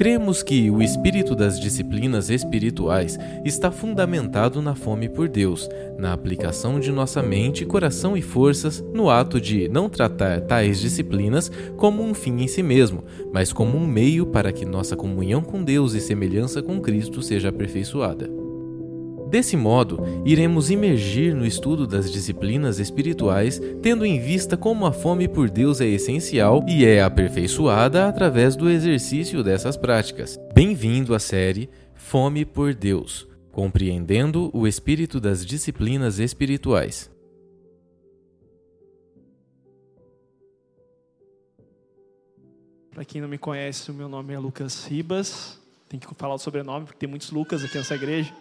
Cremos que o espírito das disciplinas espirituais está fundamentado na fome por Deus, na aplicação de nossa mente, coração e forças no ato de não tratar tais disciplinas como um fim em si mesmo, mas como um meio para que nossa comunhão com Deus e semelhança com Cristo seja aperfeiçoada. Desse modo, iremos imergir no estudo das disciplinas espirituais, tendo em vista como a fome por Deus é essencial e é aperfeiçoada através do exercício dessas práticas. Bem-vindo à série Fome por Deus Compreendendo o espírito das disciplinas espirituais. Para quem não me conhece, o meu nome é Lucas Ribas. Tem que falar o sobrenome, porque tem muitos Lucas aqui nessa igreja.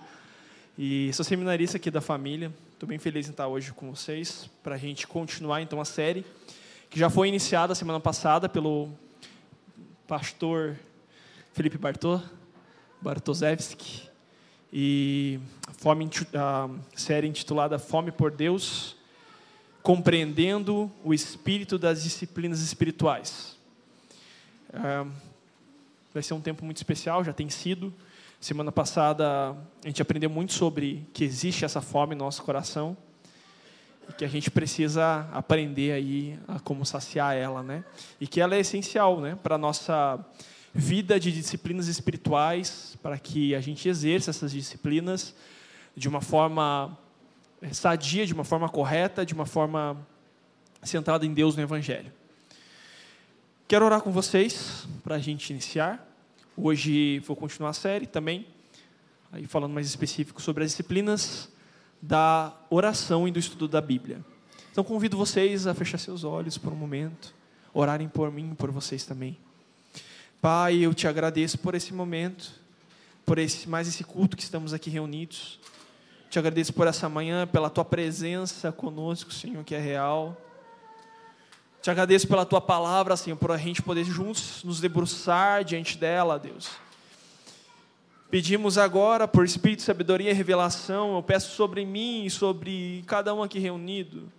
E sou seminarista aqui da família. Estou bem feliz em estar hoje com vocês para a gente continuar então a série que já foi iniciada semana passada pelo pastor Felipe Bartô, Bartozewski, e a série intitulada Fome por Deus, compreendendo o espírito das disciplinas espirituais. É, vai ser um tempo muito especial, já tem sido. Semana passada a gente aprendeu muito sobre que existe essa fome no nosso coração e que a gente precisa aprender aí a como saciar ela, né? E que ela é essencial, né, para nossa vida de disciplinas espirituais, para que a gente exerça essas disciplinas de uma forma eh, sadia, de uma forma correta, de uma forma centrada em Deus no Evangelho. Quero orar com vocês para a gente iniciar. Hoje vou continuar a série também, aí falando mais específico sobre as disciplinas da oração e do estudo da Bíblia. Então convido vocês a fechar seus olhos por um momento, orarem por mim e por vocês também. Pai, eu te agradeço por esse momento, por esse mais esse culto que estamos aqui reunidos. Te agradeço por essa manhã, pela tua presença conosco, Senhor, que é real. Te agradeço pela tua palavra, Senhor, por a gente poder juntos nos debruçar diante dela, Deus. Pedimos agora, por espírito, sabedoria e revelação, eu peço sobre mim e sobre cada um aqui reunido.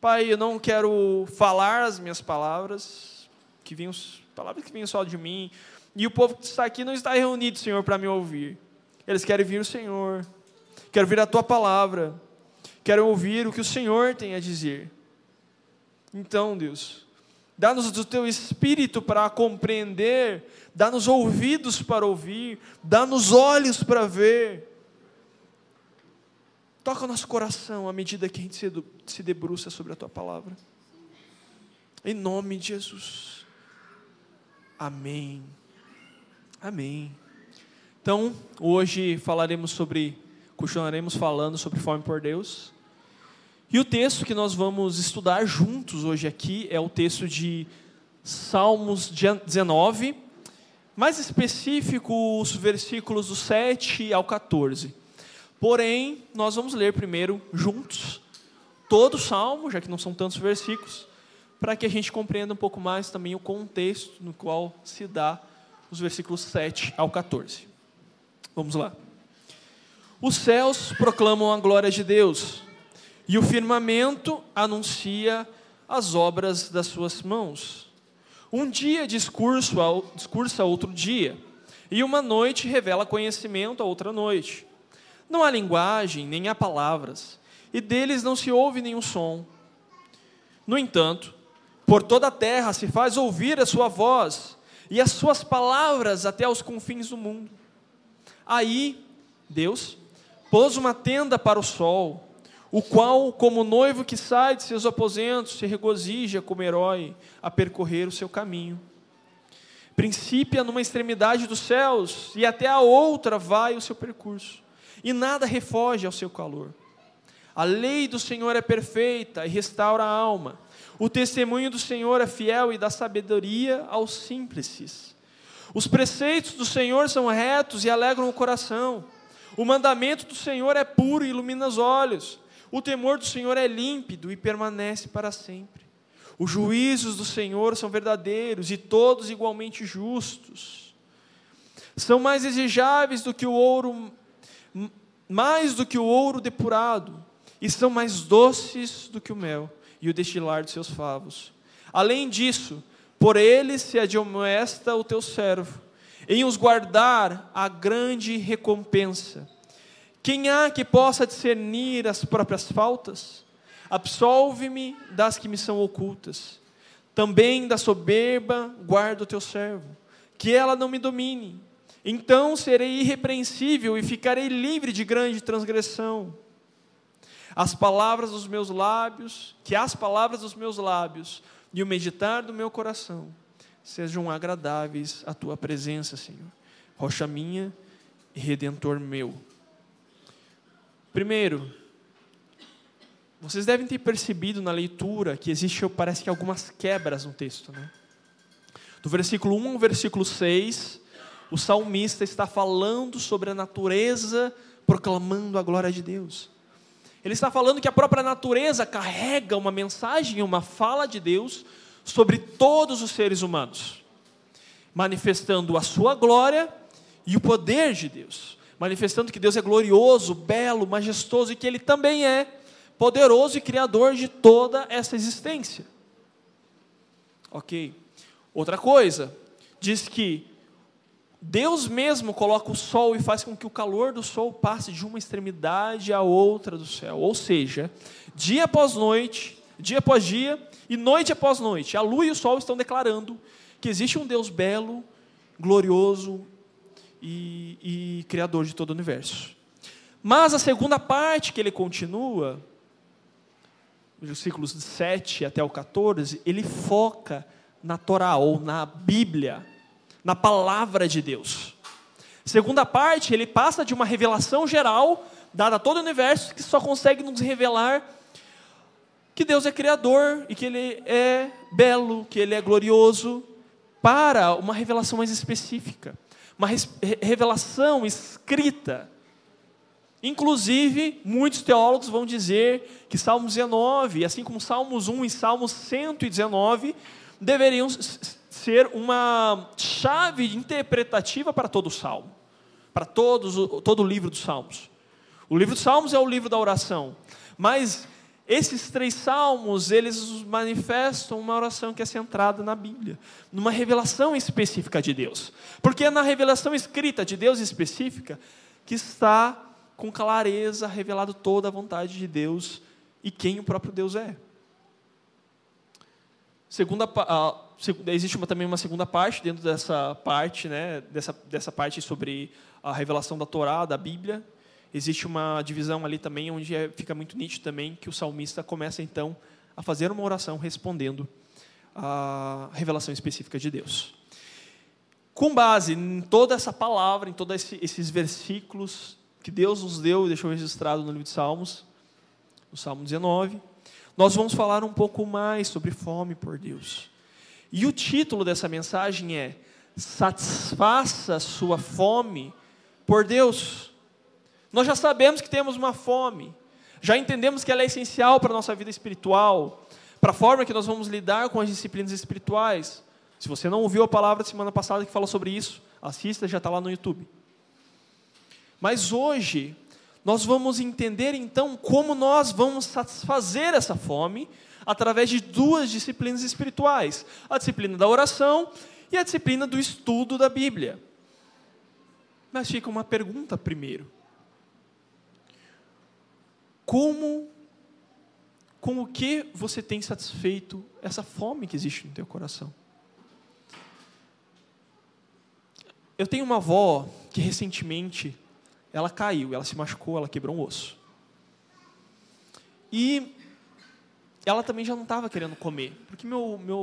Pai, eu não quero falar as minhas palavras, que venham, palavras que venham só de mim, e o povo que está aqui não está reunido, Senhor, para me ouvir. Eles querem ouvir o Senhor, querem ouvir a tua palavra, querem ouvir o que o Senhor tem a dizer. Então, Deus, dá-nos o teu espírito para compreender, dá-nos ouvidos para ouvir, dá-nos olhos para ver. Toca o nosso coração à medida que a gente se debruça sobre a tua palavra. Em nome de Jesus. Amém. Amém. Então, hoje falaremos sobre, continuaremos falando sobre fome por Deus. E o texto que nós vamos estudar juntos hoje aqui é o texto de Salmos 19, mais específico, os versículos do 7 ao 14. Porém, nós vamos ler primeiro juntos todo o salmo, já que não são tantos versículos, para que a gente compreenda um pouco mais também o contexto no qual se dá os versículos 7 ao 14. Vamos lá. Os céus proclamam a glória de Deus e o firmamento anuncia as obras das suas mãos. Um dia discurso a, outro dia, e uma noite revela conhecimento a outra noite. Não há linguagem, nem há palavras, e deles não se ouve nenhum som. No entanto, por toda a terra se faz ouvir a sua voz, e as suas palavras até os confins do mundo. Aí, Deus pôs uma tenda para o sol, o qual, como noivo que sai de seus aposentos, se regozija como herói a percorrer o seu caminho. Princípia numa extremidade dos céus, e até a outra vai o seu percurso, e nada refoge ao seu calor. A lei do Senhor é perfeita e restaura a alma. O testemunho do Senhor é fiel e dá sabedoria aos simples. Os preceitos do Senhor são retos e alegram o coração. O mandamento do Senhor é puro e ilumina os olhos. O temor do Senhor é límpido e permanece para sempre. Os juízos do Senhor são verdadeiros e todos igualmente justos. São mais desejáveis do que o ouro, mais do que o ouro depurado, e são mais doces do que o mel e o destilar de seus favos. Além disso, por eles se admoesta o teu servo, em os guardar a grande recompensa. Quem há que possa discernir as próprias faltas? Absolve-me das que me são ocultas. Também da soberba guarda o teu servo, que ela não me domine. Então serei irrepreensível e ficarei livre de grande transgressão. As palavras dos meus lábios, que as palavras dos meus lábios e o meditar do meu coração sejam agradáveis à tua presença, Senhor. Rocha minha e redentor meu. Primeiro, vocês devem ter percebido na leitura que existe, parece que, algumas quebras no texto. Né? Do versículo 1 ao versículo 6, o salmista está falando sobre a natureza, proclamando a glória de Deus. Ele está falando que a própria natureza carrega uma mensagem, uma fala de Deus sobre todos os seres humanos, manifestando a sua glória e o poder de Deus, manifestando que Deus é glorioso, belo, majestoso e que Ele também é poderoso e criador de toda essa existência. Ok. Outra coisa, diz que Deus mesmo coloca o sol e faz com que o calor do sol passe de uma extremidade à outra do céu. Ou seja, dia após noite, dia após dia e noite após noite, a lua e o sol estão declarando que existe um Deus belo, glorioso e, e criador de todo o universo. Mas a segunda parte que ele continua versículos 7 até o 14, ele foca na Torá, ou na Bíblia, na palavra de Deus. Segunda parte, ele passa de uma revelação geral, dada a todo o universo, que só consegue nos revelar que Deus é criador e que Ele é belo, que Ele é glorioso, para uma revelação mais específica, uma revelação escrita Inclusive, muitos teólogos vão dizer que Salmos 19, assim como Salmos 1 e Salmos 119, deveriam ser uma chave interpretativa para todo o Salmo, para todos, todo o livro dos Salmos. O livro dos Salmos é o livro da oração, mas esses três salmos, eles manifestam uma oração que é centrada na Bíblia, numa revelação específica de Deus. Porque é na revelação escrita de Deus específica que está com clareza revelado toda a vontade de Deus e quem o próprio Deus é. Segunda, existe uma, também uma segunda parte dentro dessa parte, né, dessa, dessa parte sobre a revelação da Torá, da Bíblia. Existe uma divisão ali também, onde é, fica muito nítido também que o salmista começa então a fazer uma oração respondendo a revelação específica de Deus. Com base em toda essa palavra, em todos esses versículos que Deus nos deu e deixou registrado no livro de Salmos, no Salmo 19, nós vamos falar um pouco mais sobre fome por Deus. E o título dessa mensagem é Satisfaça sua fome por Deus. Nós já sabemos que temos uma fome, já entendemos que ela é essencial para a nossa vida espiritual, para a forma que nós vamos lidar com as disciplinas espirituais. Se você não ouviu a palavra da semana passada que falou sobre isso, assista, já está lá no YouTube. Mas hoje, nós vamos entender então como nós vamos satisfazer essa fome através de duas disciplinas espirituais: a disciplina da oração e a disciplina do estudo da Bíblia. Mas fica uma pergunta primeiro: como, com o que você tem satisfeito essa fome que existe no teu coração? Eu tenho uma avó que recentemente ela caiu, ela se machucou, ela quebrou um osso. E ela também já não estava querendo comer, porque meu, meu,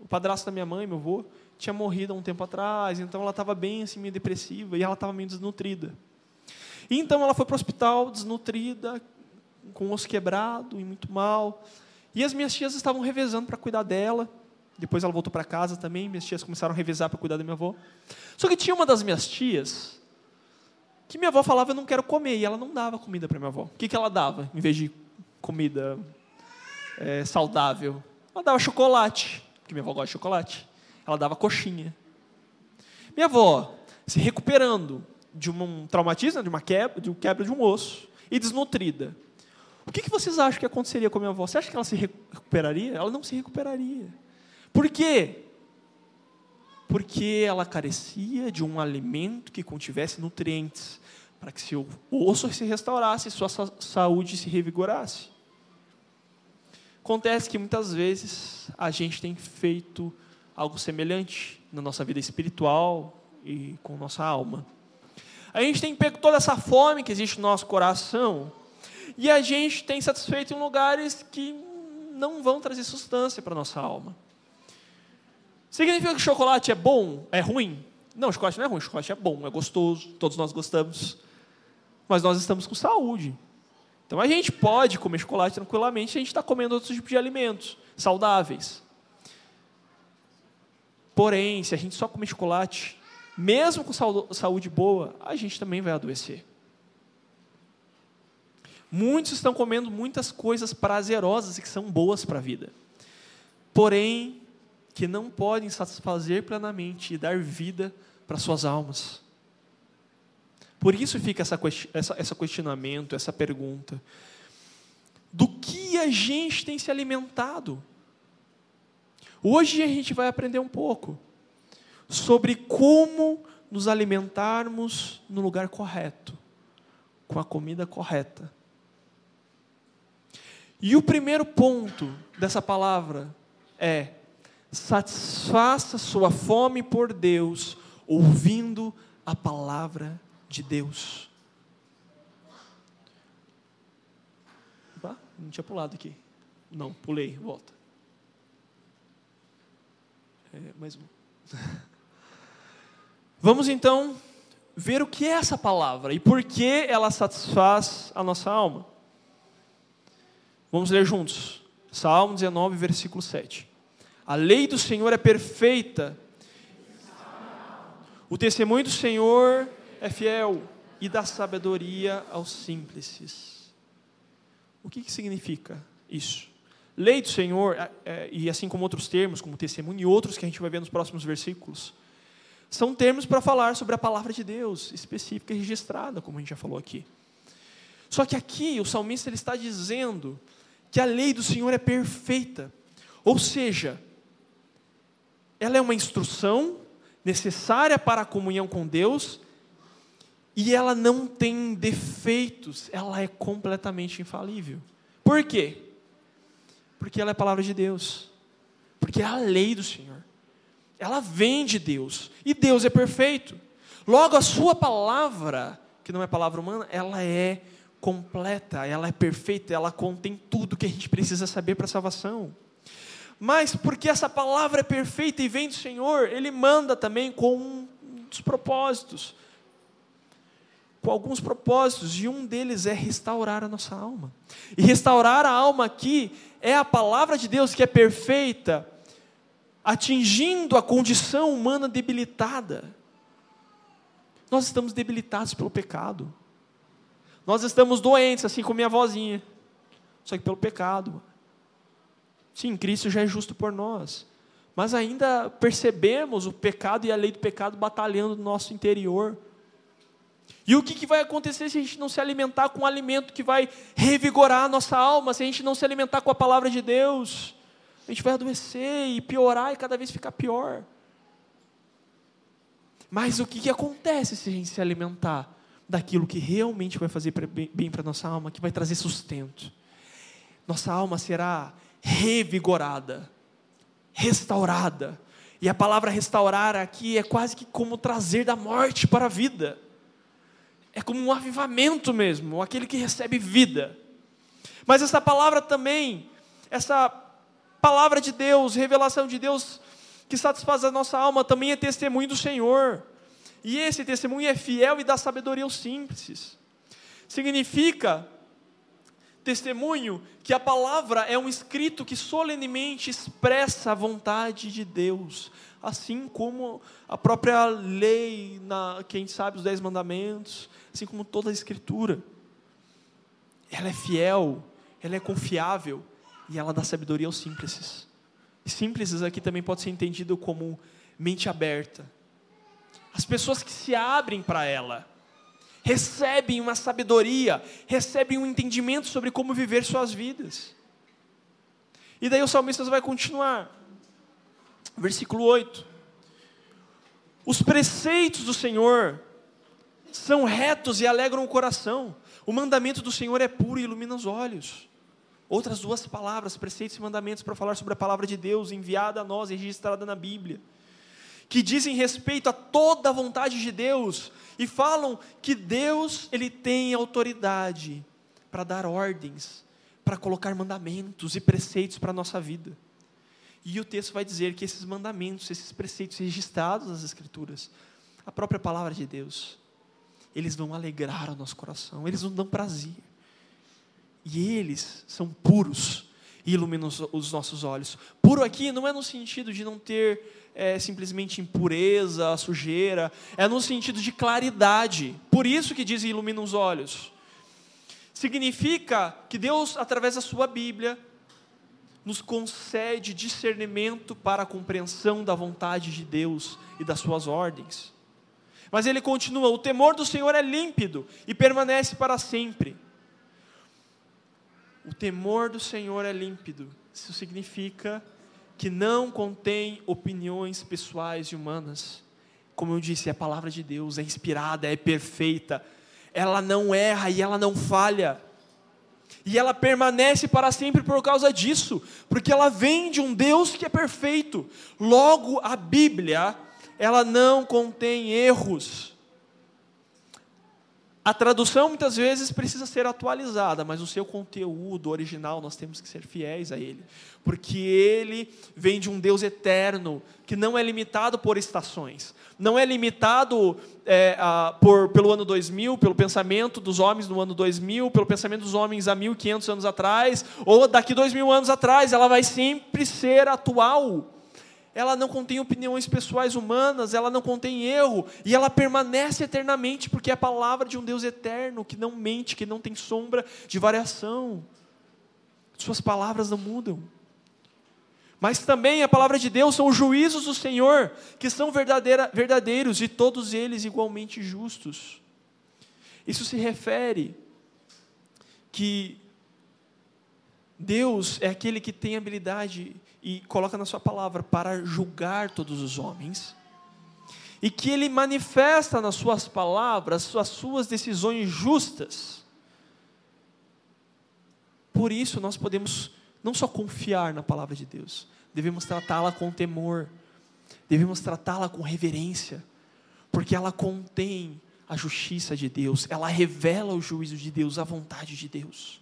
o padrasto da minha mãe, meu avô, tinha morrido há um tempo atrás, então ela estava bem assim, meio depressiva e ela estava meio desnutrida. Então ela foi para o hospital desnutrida, com osso quebrado e muito mal. E as minhas tias estavam revezando para cuidar dela. Depois ela voltou para casa também, minhas tias começaram a revezar para cuidar da minha avó. Só que tinha uma das minhas tias que minha avó falava, eu não quero comer, e ela não dava comida para minha avó. O que, que ela dava, em vez de comida é, saudável? Ela dava chocolate, porque minha avó gosta de chocolate. Ela dava coxinha. Minha avó, se recuperando de um traumatismo, de uma quebra, de um quebra de um osso, e desnutrida. O que, que vocês acham que aconteceria com a minha avó? Você acha que ela se recuperaria? Ela não se recuperaria. Por quê? porque ela carecia de um alimento que contivesse nutrientes, para que seu osso se restaurasse sua saúde se revigorasse. Acontece que muitas vezes a gente tem feito algo semelhante na nossa vida espiritual e com nossa alma. A gente tem pego toda essa fome que existe no nosso coração e a gente tem satisfeito em lugares que não vão trazer sustância para a nossa alma. Significa que chocolate é bom? É ruim? Não, chocolate não é ruim, chocolate é bom, é gostoso, todos nós gostamos. Mas nós estamos com saúde. Então a gente pode comer chocolate tranquilamente, a gente está comendo outros tipos de alimentos saudáveis. Porém, se a gente só comer chocolate, mesmo com saúde boa, a gente também vai adoecer. Muitos estão comendo muitas coisas prazerosas e que são boas para a vida. Porém, que não podem satisfazer plenamente e dar vida para suas almas. Por isso fica essa, essa, questionamento, essa pergunta. Do que a gente tem se alimentado? Hoje a gente vai aprender um pouco sobre como nos alimentarmos no lugar correto, com a comida correta. E o primeiro ponto dessa palavra é: satisfaça sua fome por Deus, ouvindo a palavra de Deus. Opa, não tinha pulado aqui. Não, pulei, volta. É, mais um. Vamos então ver o que é essa palavra e por que ela satisfaz a nossa alma. Vamos ler juntos. Salmo 19, versículo 7. A lei do Senhor é perfeita. O testemunho do Senhor é fiel e dá sabedoria aos simples. O que, que significa isso? Lei do Senhor, é, é, e assim como outros termos, como testemunho e outros que a gente vai ver nos próximos versículos, são termos para falar sobre a palavra de Deus, específica e registrada, como a gente já falou aqui. Só que aqui o salmista ele está dizendo que a lei do Senhor é perfeita. Ou seja, ela é uma instrução necessária para a comunhão com Deus e ela não tem defeitos, ela é completamente infalível. Por quê? Porque ela é a palavra de Deus. Porque é a lei do Senhor. Ela vem de Deus. E Deus é perfeito. Logo, a sua palavra, que não é palavra humana, ela é completa, ela é perfeita, ela contém tudo que a gente precisa saber para a salvação. Mas porque essa palavra é perfeita e vem do Senhor, Ele manda também com um dos propósitos. Com alguns propósitos, e um deles é restaurar a nossa alma. E restaurar a alma aqui é a palavra de Deus que é perfeita, atingindo a condição humana debilitada. Nós estamos debilitados pelo pecado. Nós estamos doentes, assim como minha vozinha. Só que pelo pecado. Sim, Cristo já é justo por nós. Mas ainda percebemos o pecado e a lei do pecado batalhando no nosso interior. E o que, que vai acontecer se a gente não se alimentar com um alimento que vai revigorar a nossa alma, se a gente não se alimentar com a palavra de Deus? A gente vai adoecer e piorar e cada vez ficar pior. Mas o que, que acontece se a gente se alimentar? daquilo que realmente vai fazer bem para nossa alma, que vai trazer sustento. Nossa alma será revigorada, restaurada. E a palavra restaurar aqui é quase que como trazer da morte para a vida. É como um avivamento mesmo, aquele que recebe vida. Mas essa palavra também, essa palavra de Deus, revelação de Deus, que satisfaz a nossa alma, também é testemunho do Senhor. E esse testemunho é fiel e dá sabedoria aos simples. Significa testemunho que a palavra é um escrito que solenemente expressa a vontade de Deus, assim como a própria lei, na, quem sabe os dez mandamentos, assim como toda a escritura. Ela é fiel, ela é confiável e ela dá sabedoria aos simples. simples aqui também pode ser entendido como mente aberta, as pessoas que se abrem para ela recebem uma sabedoria, recebem um entendimento sobre como viver suas vidas. E daí o salmista vai continuar. Versículo 8. Os preceitos do Senhor são retos e alegram o coração. O mandamento do Senhor é puro e ilumina os olhos. Outras duas palavras, preceitos e mandamentos, para falar sobre a palavra de Deus enviada a nós e registrada na Bíblia, que dizem respeito a toda a vontade de Deus e falam que Deus ele tem autoridade para dar ordens, para colocar mandamentos e preceitos para a nossa vida. E o texto vai dizer que esses mandamentos, esses preceitos registrados nas Escrituras, a própria palavra de Deus, eles vão alegrar o nosso coração, eles nos dão prazer. E eles são puros e iluminam os, nossos olhos. Puro aqui não é no sentido de não ter é, simplesmente impureza, sujeira, é no sentido de claridade. Por isso que diz ilumina os olhos. Significa que Deus, através da sua Bíblia, nos concede discernimento para a compreensão da vontade de Deus e das suas ordens. Mas ele continua: o temor do Senhor é límpido e permanece para sempre. O temor do Senhor é límpido. Isso significa que não contém opiniões pessoais e humanas. Como eu disse, a palavra de Deus é inspirada, é perfeita. Ela não erra e ela não falha. E ela permanece para sempre por causa disso, porque ela vem de um Deus que é perfeito. Logo, a Bíblia ela não contém erros. A tradução muitas vezes precisa ser atualizada, mas o seu conteúdo original nós temos que ser fiéis a ele, porque ele vem de um Deus eterno que não é limitado por estações, não é limitado é, a, por, pelo ano 2000, pelo pensamento dos homens no ano 2000, pelo pensamento dos homens há 1500 anos atrás, ou daqui dois mil anos atrás, ela vai sempre ser atual ela não contém opiniões pessoais humanas, ela não contém erro, e ela permanece eternamente, porque é a palavra de um Deus eterno, que não mente, que não tem sombra de variação. Suas palavras não mudam. Mas também a palavra de Deus são os juízos do Senhor, que são verdadeiros e todos eles igualmente justos. Isso se refere que Deus é aquele que tem habilidade e coloca na sua palavra para julgar todos os homens, e que ele manifesta nas suas palavras as suas decisões justas. Por isso nós podemos não só confiar na palavra de Deus, devemos tratá-la com temor, devemos tratá-la com reverência, porque ela contém a justiça de Deus, ela revela o juízo de Deus, a vontade de Deus.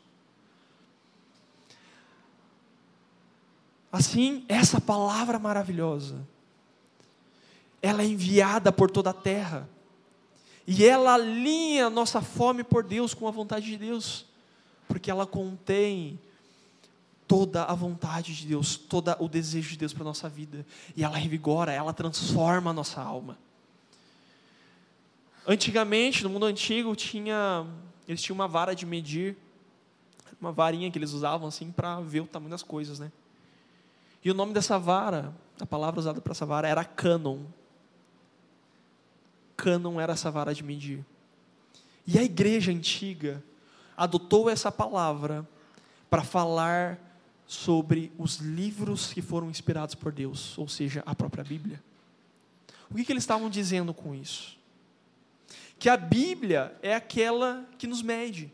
Assim, essa palavra maravilhosa, ela é enviada por toda a terra, e ela alinha nossa fome por Deus com a vontade de Deus, porque ela contém toda a vontade de Deus, todo o desejo de Deus para a nossa vida, e ela revigora, ela transforma a nossa alma. Antigamente, no mundo antigo, tinha, eles tinham uma vara de medir, uma varinha que eles usavam assim para ver o tamanho das coisas, né? E o nome dessa vara, a palavra usada para essa vara era cânon. Cânon era essa vara de medir. E a igreja antiga adotou essa palavra para falar sobre os livros que foram inspirados por Deus, ou seja, a própria Bíblia. O que, que eles estavam dizendo com isso? Que a Bíblia é aquela que nos mede,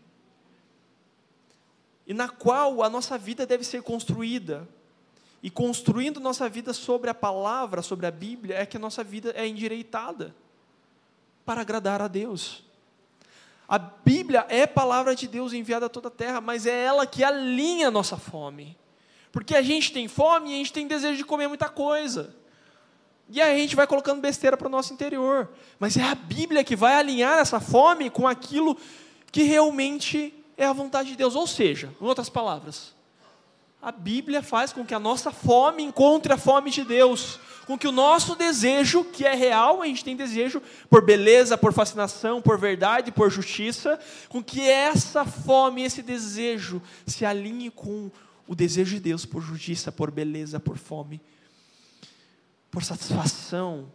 e na qual a nossa vida deve ser construída e construindo nossa vida sobre a palavra, sobre a Bíblia, é que a nossa vida é endireitada para agradar a Deus. A Bíblia é palavra de Deus enviada a toda a terra, mas é ela que alinha a nossa fome. Porque a gente tem fome e a gente tem desejo de comer muita coisa. E aí a gente vai colocando besteira para o nosso interior. Mas é a Bíblia que vai alinhar essa fome com aquilo que realmente é a vontade de Deus. Ou seja, em outras palavras, a Bíblia faz com que a nossa fome encontre a fome de Deus, com que o nosso desejo, que é real, a gente tem desejo por beleza, por fascinação, por verdade, por justiça, com que essa fome, esse desejo se alinhe com o desejo de Deus por justiça, por beleza, por fome, por satisfação.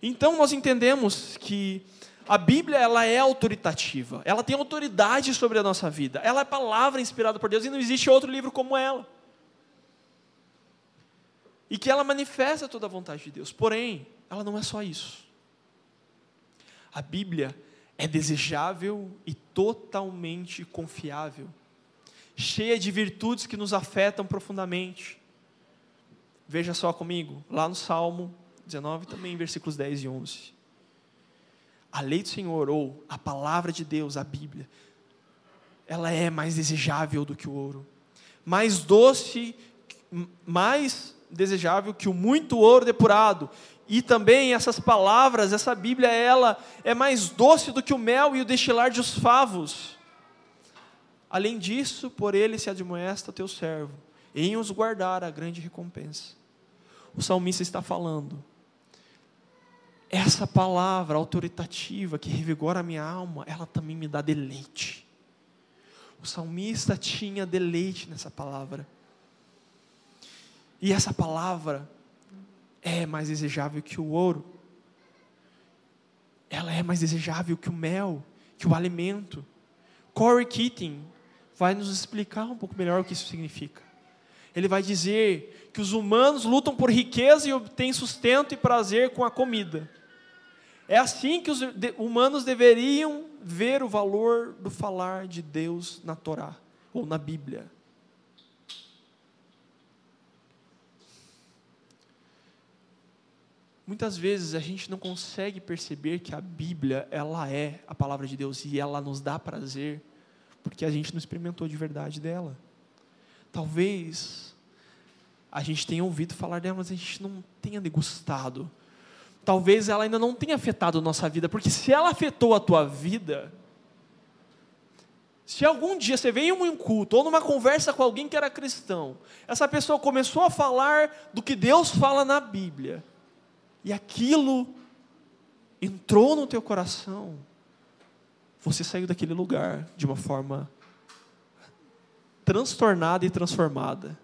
Então nós entendemos que a Bíblia ela é autoritativa, ela tem autoridade sobre a nossa vida, ela é palavra inspirada por Deus e não existe outro livro como ela. e que ela manifesta toda a vontade de Deus. Porém, ela não é só isso. A Bíblia é desejável e totalmente confiável, cheia de virtudes que nos afetam profundamente. Veja só comigo, lá no Salmo 19, também versículos 10 e 11. A lei do Senhor, ou a palavra de Deus, a Bíblia, ela é mais desejável do que o ouro, mais doce, mais desejável que o muito ouro depurado. E também essas palavras, essa Bíblia, ela é mais doce do que o mel e o destilar de os favos. Além disso, por ele se admoesta teu servo, em os guardar a grande recompensa. O salmista está falando, essa palavra autoritativa que revigora a minha alma, ela também me dá deleite. O salmista tinha deleite nessa palavra. E essa palavra é mais desejável que o ouro. Ela é mais desejável que o mel, que o alimento. Corey Keating vai nos explicar um pouco melhor o que isso significa. Ele vai dizer que os humanos lutam por riqueza e obtêm sustento e prazer com a comida. É assim que os humanos deveriam ver o valor do falar de Deus na Torá ou na Bíblia. Muitas vezes a gente não consegue perceber que a Bíblia, ela é a palavra de Deus e ela nos dá prazer, porque a gente não experimentou de verdade dela. Talvez a gente tenha ouvido falar dela, mas a gente não tenha degustado. Talvez ela ainda não tenha afetado nossa vida, porque se ela afetou a tua vida, se algum dia você veio em um culto ou numa conversa com alguém que era cristão, essa pessoa começou a falar do que Deus fala na Bíblia, e aquilo entrou no teu coração, você saiu daquele lugar de uma forma transtornada e transformada.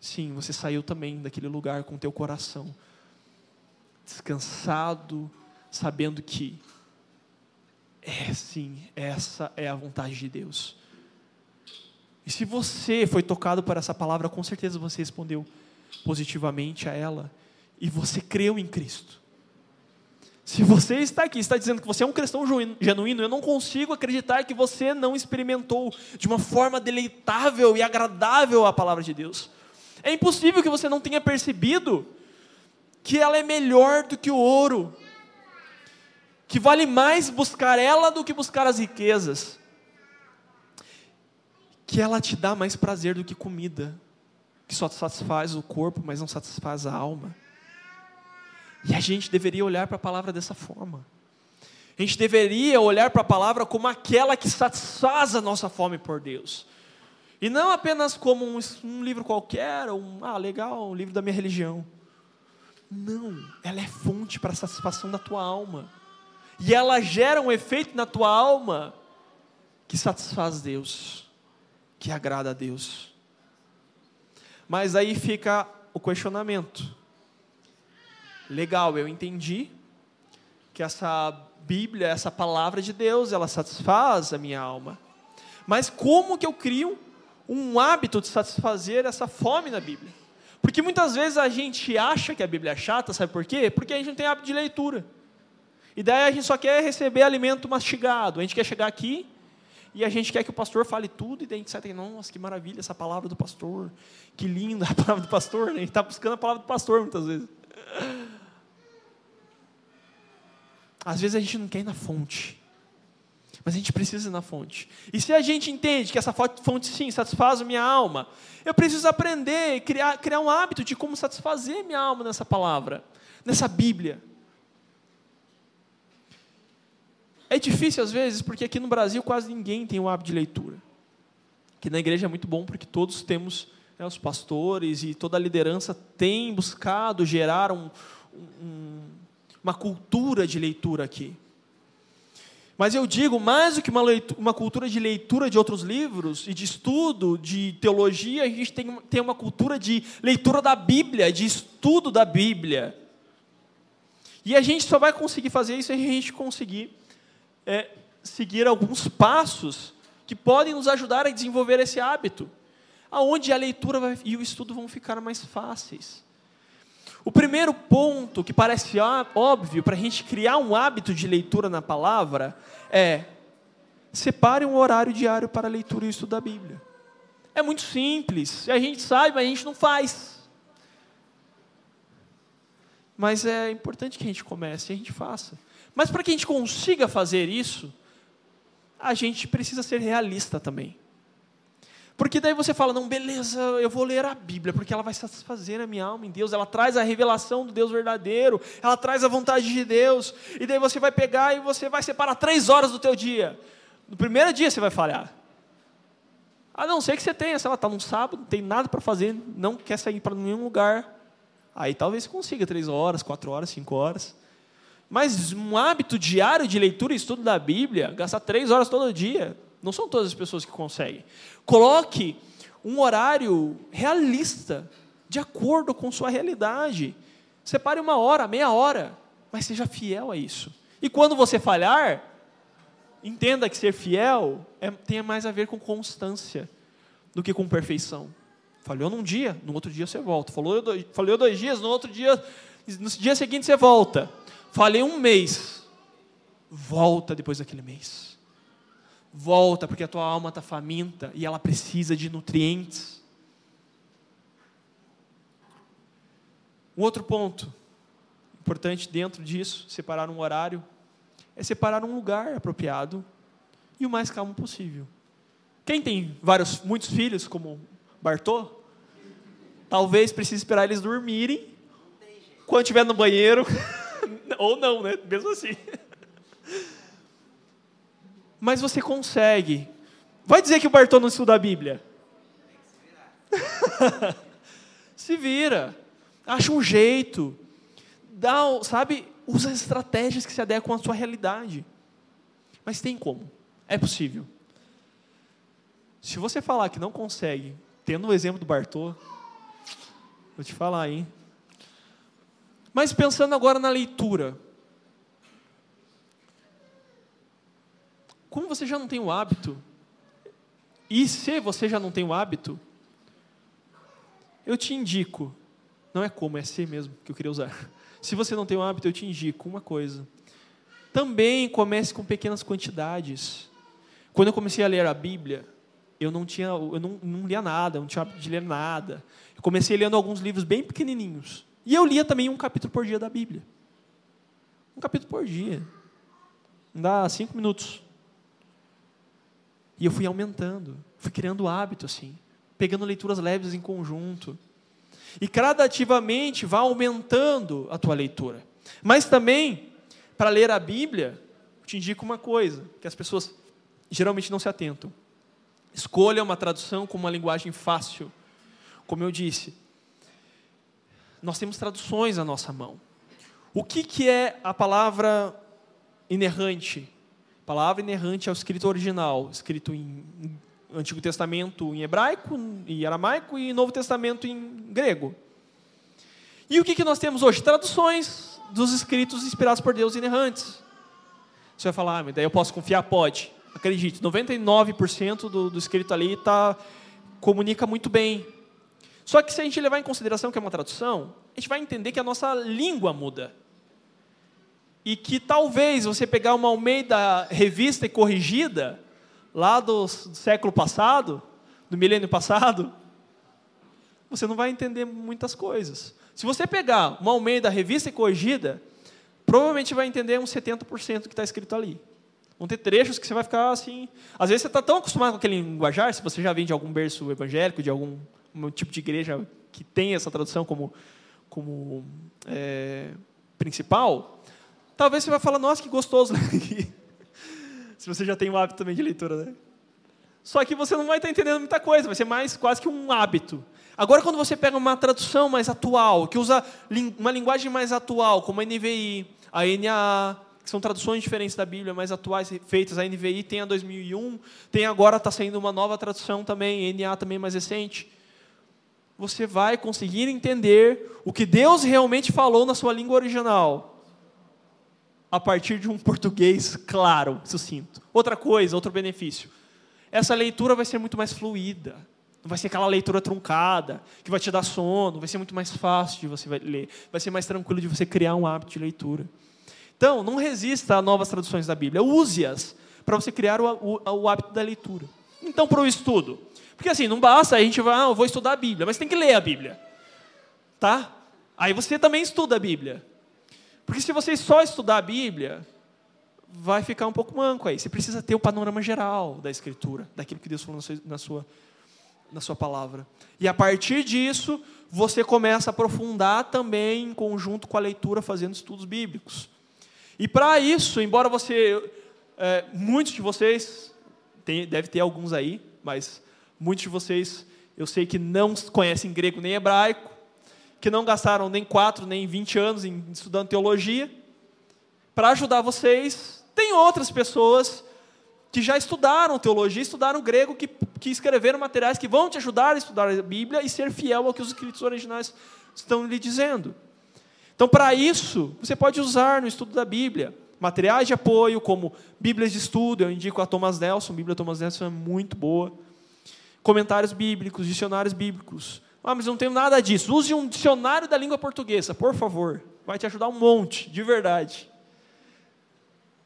Sim, você saiu também daquele lugar com teu coração descansado, sabendo que é sim, essa é a vontade de Deus. E se você foi tocado por essa palavra, com certeza você respondeu positivamente a ela e você creu em Cristo. Se você está aqui, está dizendo que você é um cristão genuíno, eu não consigo acreditar que você não experimentou de uma forma deleitável e agradável a palavra de Deus. É impossível que você não tenha percebido que ela é melhor do que o ouro, que vale mais buscar ela do que buscar as riquezas, que ela te dá mais prazer do que comida, que só satisfaz o corpo, mas não satisfaz a alma. E a gente deveria olhar para a palavra dessa forma. A gente deveria olhar para a palavra como aquela que satisfaz a nossa fome por Deus. E não apenas como um, um livro qualquer, um, ah, legal, um livro da minha religião. Não, ela é fonte para a satisfação da tua alma. E ela gera um efeito na tua alma que satisfaz Deus, que agrada a Deus. Mas aí fica o questionamento legal, eu entendi que essa Bíblia, essa palavra de Deus, ela satisfaz a minha alma. Mas como que eu crio um hábito de satisfazer essa fome na Bíblia? Porque muitas vezes a gente acha que a Bíblia é chata, sabe por quê? Porque a gente não tem hábito de leitura. E daí a gente só quer receber alimento mastigado. A gente quer chegar aqui e a gente quer que o pastor fale tudo e daí a gente sai daqui, nossa, que maravilha essa palavra do pastor. Que linda a palavra do pastor. Né? A gente está buscando a palavra do pastor muitas vezes. Às vezes a gente não quer ir na fonte. Mas a gente precisa ir na fonte. E se a gente entende que essa fonte sim satisfaz a minha alma, eu preciso aprender, criar, criar um hábito de como satisfazer minha alma nessa palavra, nessa Bíblia. É difícil às vezes, porque aqui no Brasil quase ninguém tem o hábito de leitura. Aqui na igreja é muito bom porque todos temos, né, os pastores e toda a liderança tem buscado gerar um, um uma cultura de leitura aqui. Mas eu digo, mais do que uma, leitura, uma cultura de leitura de outros livros e de estudo, de teologia, a gente tem, tem uma cultura de leitura da Bíblia, de estudo da Bíblia. E a gente só vai conseguir fazer isso se a gente conseguir é, seguir alguns passos que podem nos ajudar a desenvolver esse hábito. aonde a leitura vai, e o estudo vão ficar mais fáceis. O primeiro ponto que parece óbvio para a gente criar um hábito de leitura na palavra é separe um horário diário para a leitura e estudo da Bíblia. É muito simples, a gente sabe, mas a gente não faz. Mas é importante que a gente comece e a gente faça. Mas para que a gente consiga fazer isso, a gente precisa ser realista também. Porque daí você fala, não, beleza, eu vou ler a Bíblia, porque ela vai satisfazer a minha alma em Deus, ela traz a revelação do Deus verdadeiro, ela traz a vontade de Deus, e daí você vai pegar e você vai separar três horas do teu dia. No primeiro dia você vai falhar. A não ser que você tenha, sei lá, está num sábado, não tem nada para fazer, não quer sair para nenhum lugar. Aí talvez você consiga três horas, quatro horas, cinco horas. Mas um hábito diário de leitura e estudo da Bíblia, gastar três horas todo dia, não são todas as pessoas que conseguem. Coloque um horário realista, de acordo com sua realidade. Separe uma hora, meia hora, mas seja fiel a isso. E quando você falhar, entenda que ser fiel é, tem mais a ver com constância do que com perfeição. Falhou num dia, no outro dia você volta. Falou dois, falhou dois dias, no outro dia, no dia seguinte você volta. Falei um mês, volta depois daquele mês. Volta, porque a tua alma está faminta e ela precisa de nutrientes. Um outro ponto importante dentro disso, separar um horário, é separar um lugar apropriado e o mais calmo possível. Quem tem vários, muitos filhos, como Bartô, talvez precise esperar eles dormirem quando estiver no banheiro, ou não, né? Mesmo assim mas você consegue. Vai dizer que o Bartô não estuda a Bíblia? Se vira. Acha um jeito. Dá, sabe, usa as estratégias que se adequam à sua realidade. Mas tem como. É possível. Se você falar que não consegue, tendo o exemplo do Bartô, vou te falar, hein? Mas pensando agora na leitura, como você já não tem o hábito, e se você já não tem o hábito, eu te indico, não é como, é ser mesmo que eu queria usar. Se você não tem o hábito, eu te indico uma coisa. Também comece com pequenas quantidades. Quando eu comecei a ler a Bíblia, eu não tinha, eu não, não lia nada, não tinha hábito de ler nada. Eu comecei lendo alguns livros bem pequenininhos. E eu lia também um capítulo por dia da Bíblia. Um capítulo por dia. Dá cinco minutos. E eu fui aumentando, fui criando hábito assim, pegando leituras leves em conjunto. E gradativamente vá aumentando a tua leitura. Mas também, para ler a Bíblia, te indico uma coisa, que as pessoas geralmente não se atentam. Escolha uma tradução com uma linguagem fácil. Como eu disse, nós temos traduções à nossa mão. O que, que é a palavra inerrante? Palavra inerrante ao escrito original, escrito em Antigo Testamento em hebraico e aramaico e Novo Testamento em grego. E o que, que nós temos hoje? Traduções dos escritos inspirados por Deus inerrantes. Você vai falar, ah, daí eu posso confiar? Pode. Acredite, 99% do, do escrito ali tá, comunica muito bem. Só que se a gente levar em consideração que é uma tradução, a gente vai entender que a nossa língua muda e que talvez você pegar uma Almeida revista e corrigida, lá do, do século passado, do milênio passado, você não vai entender muitas coisas. Se você pegar uma Almeida revista e corrigida, provavelmente vai entender uns 70% do que está escrito ali. Vão ter trechos que você vai ficar assim. Às vezes você está tão acostumado com aquele linguajar, se você já vem de algum berço evangélico, de algum tipo de igreja que tem essa tradução como, como é, principal, Talvez você vai falar, nossa, que gostoso aqui. Se você já tem um hábito também de leitura, né? Só que você não vai estar entendendo muita coisa, vai ser mais quase que um hábito. Agora, quando você pega uma tradução mais atual, que usa uma linguagem mais atual, como a NVI, a NAA, que são traduções diferentes da Bíblia, mais atuais, feitas, a NVI tem a 2001, tem agora, está saindo uma nova tradução também, NA também mais recente. Você vai conseguir entender o que Deus realmente falou na sua língua original a partir de um português claro, sucinto. Outra coisa, outro benefício. Essa leitura vai ser muito mais fluida. Não vai ser aquela leitura truncada, que vai te dar sono, vai ser muito mais fácil de você ler, vai ser mais tranquilo de você criar um hábito de leitura. Então, não resista a novas traduções da Bíblia, use-as para você criar o, o, o, hábito da leitura. Então, para o estudo. Porque assim, não basta a gente vai, ah, eu vou estudar a Bíblia, mas tem que ler a Bíblia. Tá? Aí você também estuda a Bíblia. Porque se você só estudar a Bíblia, vai ficar um pouco manco aí. Você precisa ter o panorama geral da Escritura, daquilo que Deus falou na sua, na sua palavra. E a partir disso, você começa a aprofundar também em conjunto com a leitura, fazendo estudos bíblicos. E para isso, embora você, é, muitos de vocês, tem, deve ter alguns aí, mas muitos de vocês, eu sei que não conhecem grego nem hebraico, que não gastaram nem quatro nem vinte anos em estudando teologia. Para ajudar vocês, tem outras pessoas que já estudaram teologia, estudaram grego, que, que escreveram materiais que vão te ajudar a estudar a Bíblia e ser fiel ao que os escritos originais estão lhe dizendo. Então, para isso, você pode usar no estudo da Bíblia materiais de apoio, como Bíblias de estudo, eu indico a Thomas Nelson, a Bíblia Thomas Nelson é muito boa. Comentários bíblicos, dicionários bíblicos. Ah, mas não tenho nada disso. Use um dicionário da língua portuguesa, por favor. Vai te ajudar um monte, de verdade.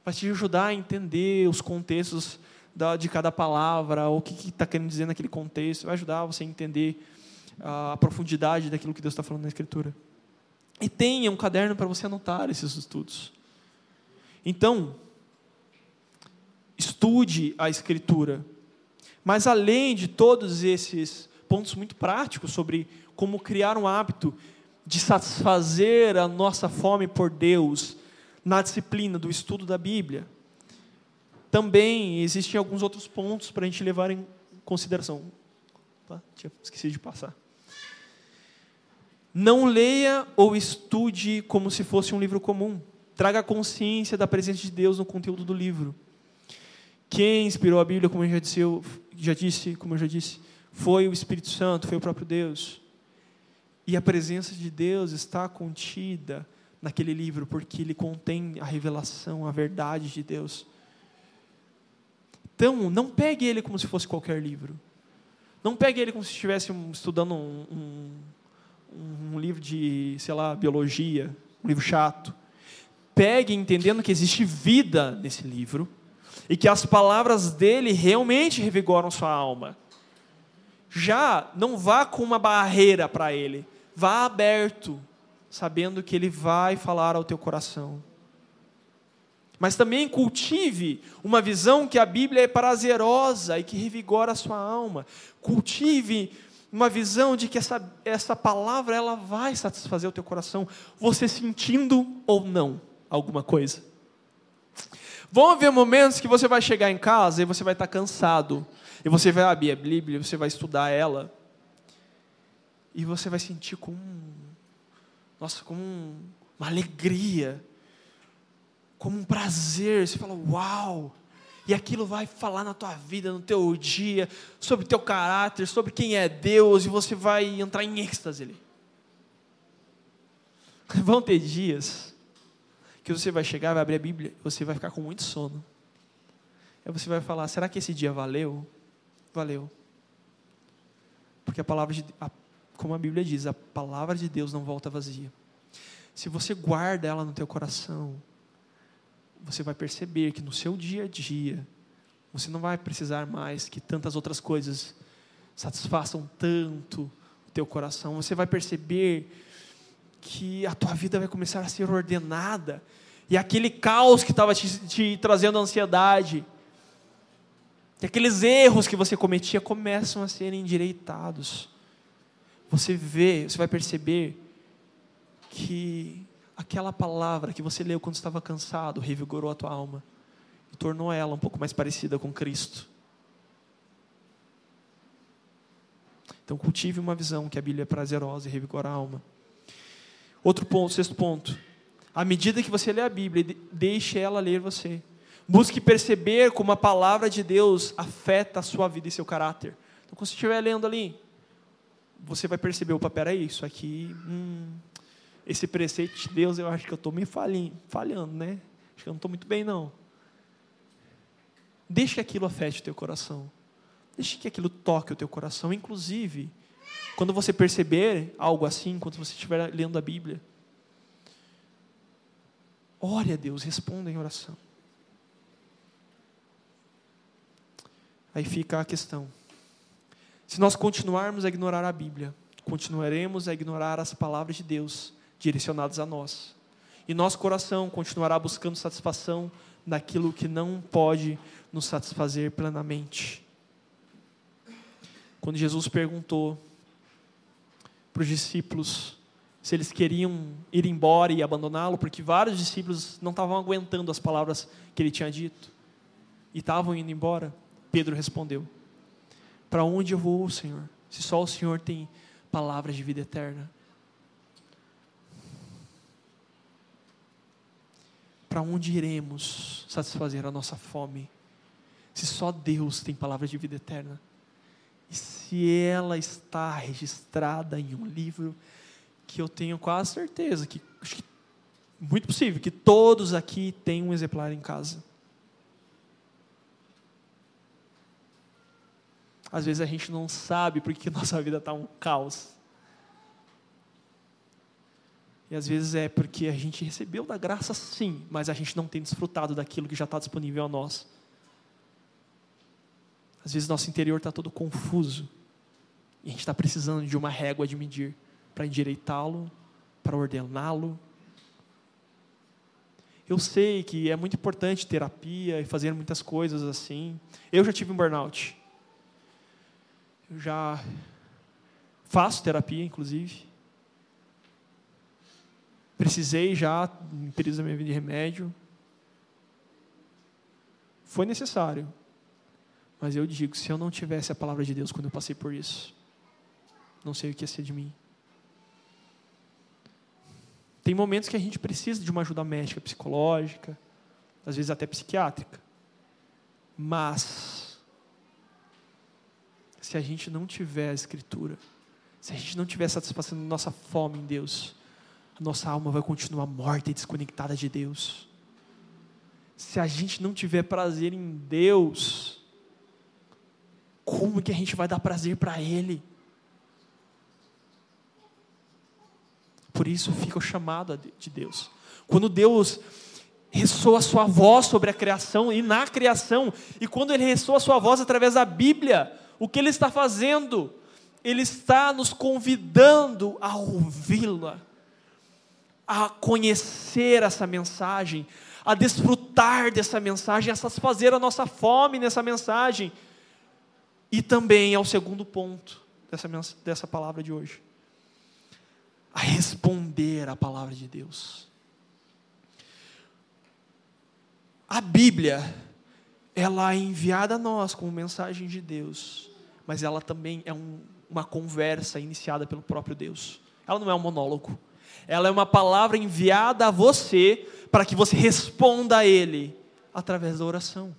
Vai te ajudar a entender os contextos de cada palavra, o que está querendo dizer naquele contexto. Vai ajudar você a entender a profundidade daquilo que Deus está falando na Escritura. E tenha um caderno para você anotar esses estudos. Então, estude a Escritura. Mas além de todos esses pontos muito práticos sobre como criar um hábito de satisfazer a nossa fome por Deus na disciplina do estudo da Bíblia, também existem alguns outros pontos para a gente levar em consideração. Tá? Tinha esquecido de passar. Não leia ou estude como se fosse um livro comum. Traga consciência da presença de Deus no conteúdo do livro. Quem inspirou a Bíblia, como eu já disse, eu já disse, como eu já disse, foi o Espírito Santo, foi o próprio Deus. E a presença de Deus está contida naquele livro porque ele contém a revelação, a verdade de Deus. Então, não pegue ele como se fosse qualquer livro. Não pegue ele como se estivesse estudando um, um um livro de, sei lá, biologia, um livro chato. Pegue entendendo que existe vida nesse livro e que as palavras dele realmente revigoram sua alma. Já não vá com uma barreira para ele, vá aberto, sabendo que ele vai falar ao teu coração. Mas também cultive uma visão que a Bíblia é prazerosa e que revigora a sua alma. Cultive uma visão de que essa, essa palavra ela vai satisfazer o teu coração, você sentindo ou não alguma coisa. Vão haver momentos que você vai chegar em casa e você vai estar cansado, e você vai abrir a Bíblia, você vai estudar ela, e você vai sentir com, nossa, com uma alegria, como um prazer, você fala, uau, e aquilo vai falar na tua vida, no teu dia, sobre o teu caráter, sobre quem é Deus, e você vai entrar em êxtase ali. Vão ter dias que você vai chegar, vai abrir a Bíblia, você vai ficar com muito sono. Aí você vai falar: será que esse dia valeu? Valeu. Porque a palavra de, a, como a Bíblia diz, a palavra de Deus não volta vazia. Se você guarda ela no teu coração, você vai perceber que no seu dia a dia, você não vai precisar mais que tantas outras coisas satisfaçam tanto o teu coração. Você vai perceber que a tua vida vai começar a ser ordenada e aquele caos que estava te, te trazendo ansiedade, que aqueles erros que você cometia começam a ser endireitados. Você vê, você vai perceber que aquela palavra que você leu quando estava cansado revigorou a tua alma e tornou ela um pouco mais parecida com Cristo. Então cultive uma visão que a Bíblia é prazerosa e revigora a alma. Outro ponto, sexto ponto. À medida que você lê a Bíblia, deixe ela ler você. Busque perceber como a palavra de Deus afeta a sua vida e seu caráter. Então, quando você estiver lendo ali, você vai perceber, opa, peraí, isso aqui, hum, esse preceito de Deus, eu acho que eu estou meio falhando, né? Acho que eu não estou muito bem, não. Deixe que aquilo afete o teu coração. Deixe que aquilo toque o teu coração. Inclusive, quando você perceber algo assim, quando você estiver lendo a Bíblia, ore a Deus, responda em oração. Aí fica a questão. Se nós continuarmos a ignorar a Bíblia, continuaremos a ignorar as palavras de Deus direcionadas a nós. E nosso coração continuará buscando satisfação naquilo que não pode nos satisfazer plenamente. Quando Jesus perguntou para os discípulos se eles queriam ir embora e abandoná-lo, porque vários discípulos não estavam aguentando as palavras que ele tinha dito e estavam indo embora, Pedro respondeu: Para onde eu vou, Senhor? Se só o Senhor tem palavras de vida eterna. Para onde iremos satisfazer a nossa fome? Se só Deus tem palavras de vida eterna. E se ela está registrada em um livro que eu tenho quase certeza que, que muito possível que todos aqui têm um exemplar em casa. Às vezes a gente não sabe porque nossa vida está um caos. E às vezes é porque a gente recebeu da graça sim, mas a gente não tem desfrutado daquilo que já está disponível a nós. Às vezes nosso interior está todo confuso. E a gente está precisando de uma régua de medir para endireitá-lo, para ordená-lo. Eu sei que é muito importante terapia e fazer muitas coisas assim. Eu já tive um burnout. Eu já faço terapia, inclusive. Precisei já, em períodos da minha vida de remédio. Foi necessário. Mas eu digo, se eu não tivesse a palavra de Deus quando eu passei por isso, não sei o que ia ser de mim. Tem momentos que a gente precisa de uma ajuda médica, psicológica, às vezes até psiquiátrica. Mas, se a gente não tiver a Escritura, se a gente não tiver satisfação da nossa fome em Deus, a nossa alma vai continuar morta e desconectada de Deus. Se a gente não tiver prazer em Deus, como que a gente vai dar prazer para Ele? Por isso fica o chamado de Deus. Quando Deus ressoa a sua voz sobre a criação e na criação, e quando Ele ressoa a sua voz através da Bíblia, o que Ele está fazendo? Ele está nos convidando a ouvi-la a conhecer essa mensagem, a desfrutar dessa mensagem, a satisfazer a nossa fome nessa mensagem. E também ao segundo ponto dessa, dessa palavra de hoje, a responder à palavra de Deus. A Bíblia, ela é enviada a nós como mensagem de Deus, mas ela também é um, uma conversa iniciada pelo próprio Deus. Ela não é um monólogo ela é uma palavra enviada a você para que você responda a Ele através da oração.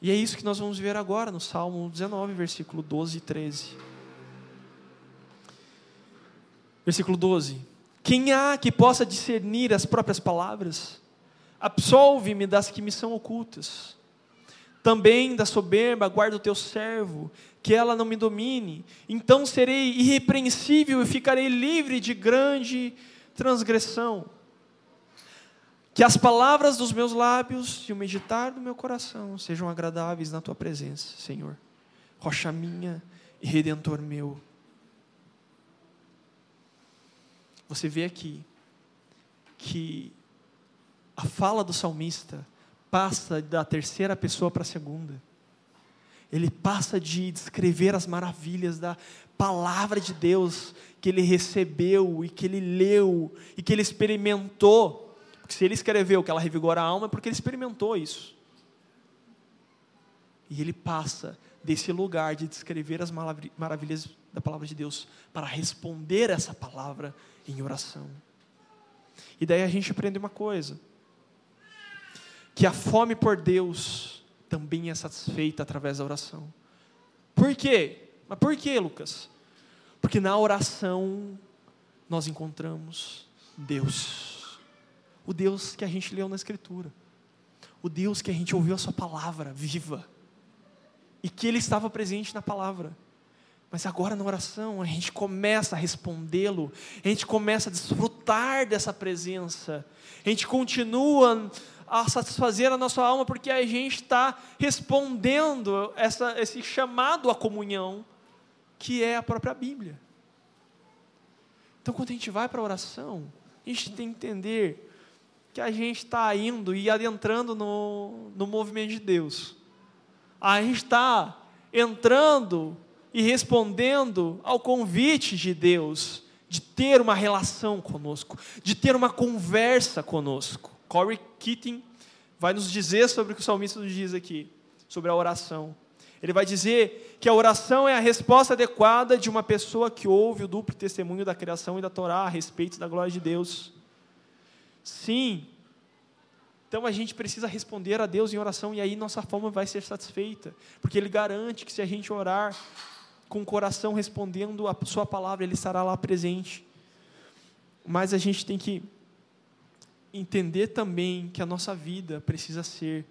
E é isso que nós vamos ver agora no Salmo 19, versículo 12 e 13. Versículo 12: Quem há que possa discernir as próprias palavras? Absolve-me das que me são ocultas. Também da soberba guarda o teu servo, que ela não me domine. Então serei irrepreensível e ficarei livre de grande transgressão. Que as palavras dos meus lábios e o meditar do meu coração sejam agradáveis na tua presença, Senhor. Rocha minha e redentor meu. Você vê aqui que a fala do salmista passa da terceira pessoa para a segunda. Ele passa de descrever as maravilhas da palavra de Deus que ele recebeu e que ele leu e que ele experimentou. Porque se ele escreveu que ela revigora a alma é porque ele experimentou isso. E ele passa desse lugar de descrever as maravilhas da palavra de Deus para responder essa palavra em oração. E daí a gente aprende uma coisa que a fome por Deus também é satisfeita através da oração. Por quê? Mas por quê, Lucas? Porque na oração nós encontramos Deus. O Deus que a gente leu na Escritura. o Deus que a gente ouviu a Sua palavra viva e que Ele estava presente na palavra. Mas agora na oração a gente começa a respondê-lo, a gente começa a desfrutar dessa presença, a gente continua a satisfazer a nossa alma porque a gente está respondendo essa, esse chamado à comunhão que é a própria Bíblia. Então quando a gente vai para a oração, a gente tem que entender que a gente está indo e adentrando no, no movimento de Deus. A gente está entrando e respondendo ao convite de Deus de ter uma relação conosco, de ter uma conversa conosco. Corey Keating vai nos dizer sobre o que o salmista nos diz aqui, sobre a oração. Ele vai dizer que a oração é a resposta adequada de uma pessoa que ouve o duplo testemunho da criação e da Torá a respeito da glória de Deus. Sim. Então a gente precisa responder a Deus em oração e aí nossa fome vai ser satisfeita, porque Ele garante que se a gente orar com o coração respondendo a Sua palavra, Ele estará lá presente. Mas a gente tem que entender também que a nossa vida precisa ser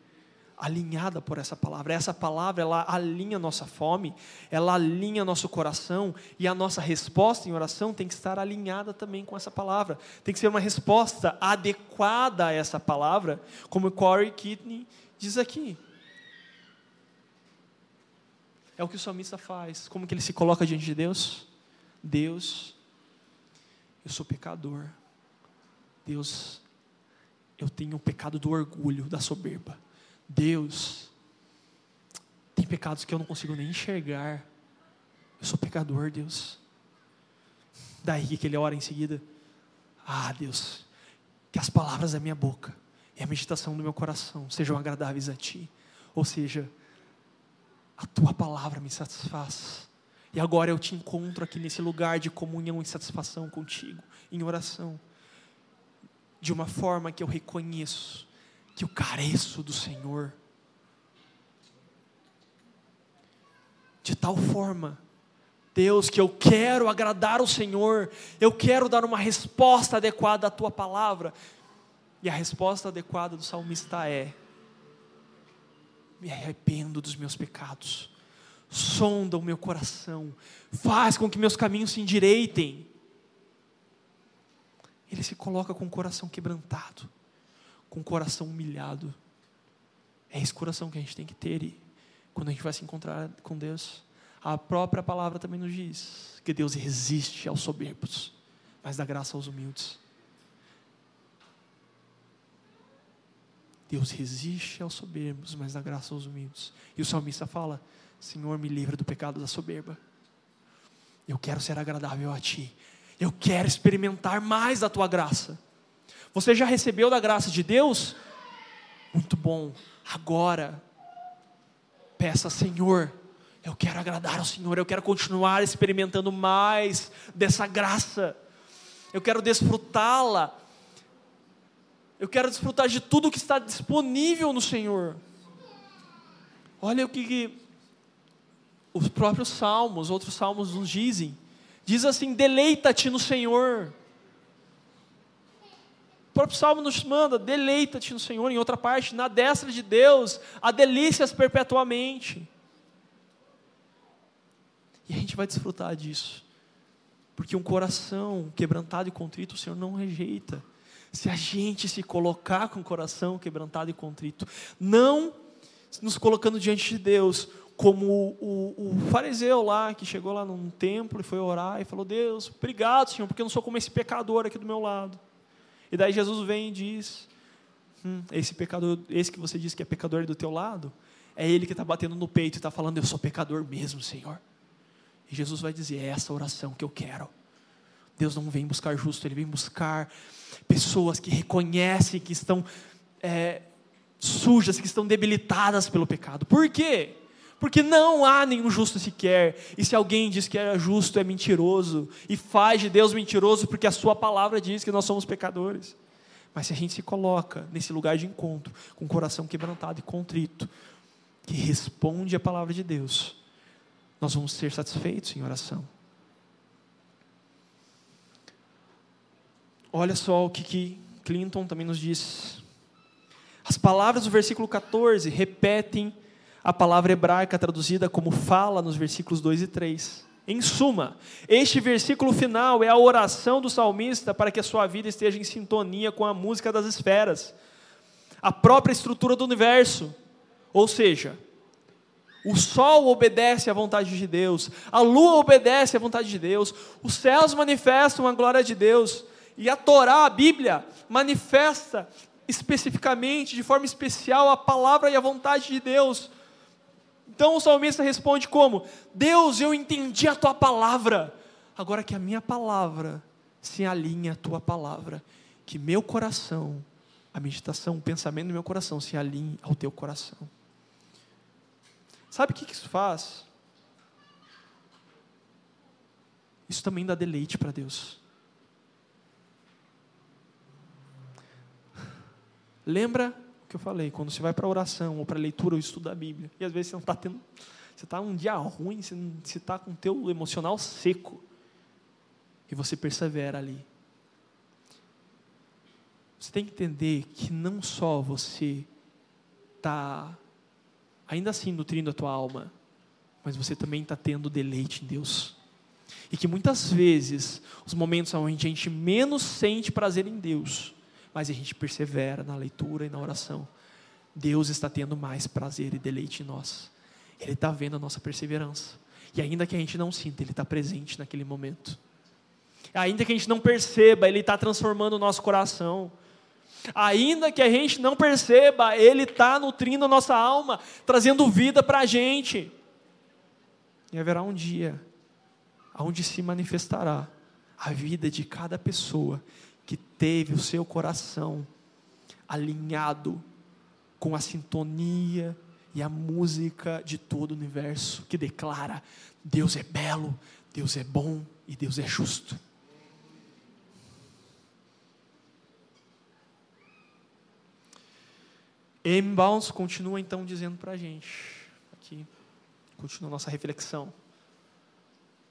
alinhada por essa palavra. Essa palavra, ela alinha nossa fome, ela alinha nosso coração, e a nossa resposta em oração tem que estar alinhada também com essa palavra. Tem que ser uma resposta adequada a essa palavra, como Corey Kidney diz aqui. É o que o salmista faz. Como que ele se coloca diante de Deus? Deus, eu sou pecador. Deus, eu tenho o pecado do orgulho, da soberba. Deus, tem pecados que eu não consigo nem enxergar. Eu sou pecador, Deus. Daí que ele ora em seguida: Ah, Deus, que as palavras da minha boca e a meditação do meu coração sejam agradáveis a Ti. Ou seja, a Tua palavra me satisfaz. E agora eu te encontro aqui nesse lugar de comunhão e satisfação contigo, em oração, de uma forma que eu reconheço que eu careço do Senhor. De tal forma, Deus, que eu quero agradar o Senhor, eu quero dar uma resposta adequada à tua palavra. E a resposta adequada do salmista é: me arrependo dos meus pecados, sonda o meu coração, faz com que meus caminhos se endireitem. Ele se coloca com o coração quebrantado com o coração humilhado. É esse coração que a gente tem que ter e quando a gente vai se encontrar com Deus. A própria palavra também nos diz que Deus resiste aos soberbos, mas dá graça aos humildes. Deus resiste aos soberbos, mas dá graça aos humildes. E o salmista fala: Senhor, me livra do pecado da soberba. Eu quero ser agradável a Ti. Eu quero experimentar mais da Tua graça. Você já recebeu da graça de Deus? Muito bom. Agora, peça, Senhor, eu quero agradar ao Senhor, eu quero continuar experimentando mais dessa graça, eu quero desfrutá-la, eu quero desfrutar de tudo que está disponível no Senhor. Olha o que, os próprios salmos, outros salmos nos dizem. Diz assim: deleita-te no Senhor. O próprio Salmo nos manda: deleita-te no Senhor. Em outra parte, na destra de Deus, há delícias perpetuamente. E a gente vai desfrutar disso. Porque um coração quebrantado e contrito, o Senhor não rejeita. Se a gente se colocar com o coração quebrantado e contrito, não nos colocando diante de Deus, como o, o, fariseu lá, que chegou lá num templo e foi orar e falou: Deus, obrigado, Senhor, porque eu não sou como esse pecador aqui do meu lado. E daí Jesus vem e diz: hum, esse pecador, esse que você diz que é pecador do teu lado, é ele que está batendo no peito e está falando: eu sou pecador mesmo, Senhor. E Jesus vai dizer: é essa oração que eu quero. Deus não vem buscar justo, Ele vem buscar pessoas que reconhecem que estão é, sujas, que estão debilitadas pelo pecado. Por quê? Porque não há nenhum justo sequer. E se alguém diz que é justo, é mentiroso. E faz de Deus mentiroso, porque a Sua palavra diz que nós somos pecadores. Mas se a gente se coloca nesse lugar de encontro, com o coração quebrantado e contrito, que responde a palavra de Deus, nós vamos ser satisfeitos em oração. Olha só o que, que Clinton também nos diz. As palavras do versículo 14 repetem a palavra hebraica traduzida como fala nos versículos 2 e 3. Em suma, este versículo final é a oração do salmista para que a sua vida esteja em sintonia com a música das esferas, a própria estrutura do universo. Ou seja, o sol obedece à vontade de Deus, a lua obedece à vontade de Deus, os céus manifestam a glória de Deus, e a Torá, a Bíblia, manifesta especificamente, de forma especial, a palavra e a vontade de Deus. Então o salmista responde como: Deus, eu entendi a tua palavra, agora que a minha palavra se alinhe à tua palavra, que meu coração, a meditação, o pensamento do meu coração se alinhe ao teu coração. Sabe o que isso faz? Isso também dá deleite para Deus. Lembra que eu falei, quando você vai para a oração, ou para a leitura, ou estudo da Bíblia, e às vezes você não está tendo. Você está um dia ruim, você está com o teu emocional seco. E você persevera ali. Você tem que entender que não só você está, ainda assim, nutrindo a tua alma, mas você também está tendo deleite em Deus. E que muitas vezes, os momentos onde a gente menos sente prazer em Deus, mas a gente persevera na leitura e na oração. Deus está tendo mais prazer e deleite em nós. Ele está vendo a nossa perseverança. E ainda que a gente não sinta, Ele está presente naquele momento. Ainda que a gente não perceba, Ele está transformando o nosso coração. Ainda que a gente não perceba, Ele está nutrindo a nossa alma, trazendo vida para a gente. E haverá um dia onde se manifestará a vida de cada pessoa que teve o seu coração alinhado com a sintonia e a música de todo o universo, que declara: Deus é belo, Deus é bom e Deus é justo. M. Continua então dizendo para a gente, aqui, continua nossa reflexão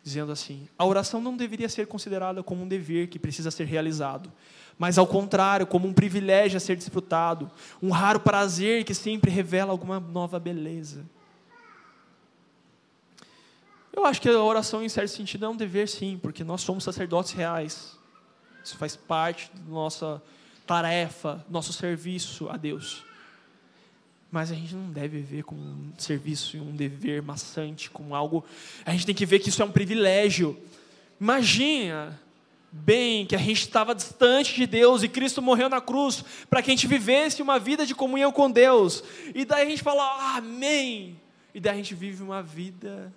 dizendo assim: a oração não deveria ser considerada como um dever que precisa ser realizado, mas ao contrário, como um privilégio a ser desfrutado, um raro prazer que sempre revela alguma nova beleza. Eu acho que a oração, em certo sentido, é um dever, sim, porque nós somos sacerdotes reais. Isso faz parte da nossa tarefa, nosso serviço a Deus. Mas a gente não deve ver como um serviço e um dever maçante, como algo. A gente tem que ver que isso é um privilégio. Imagina bem que a gente estava distante de Deus e Cristo morreu na cruz para que a gente vivesse uma vida de comunhão com Deus. E daí a gente fala, amém. E daí a gente vive uma vida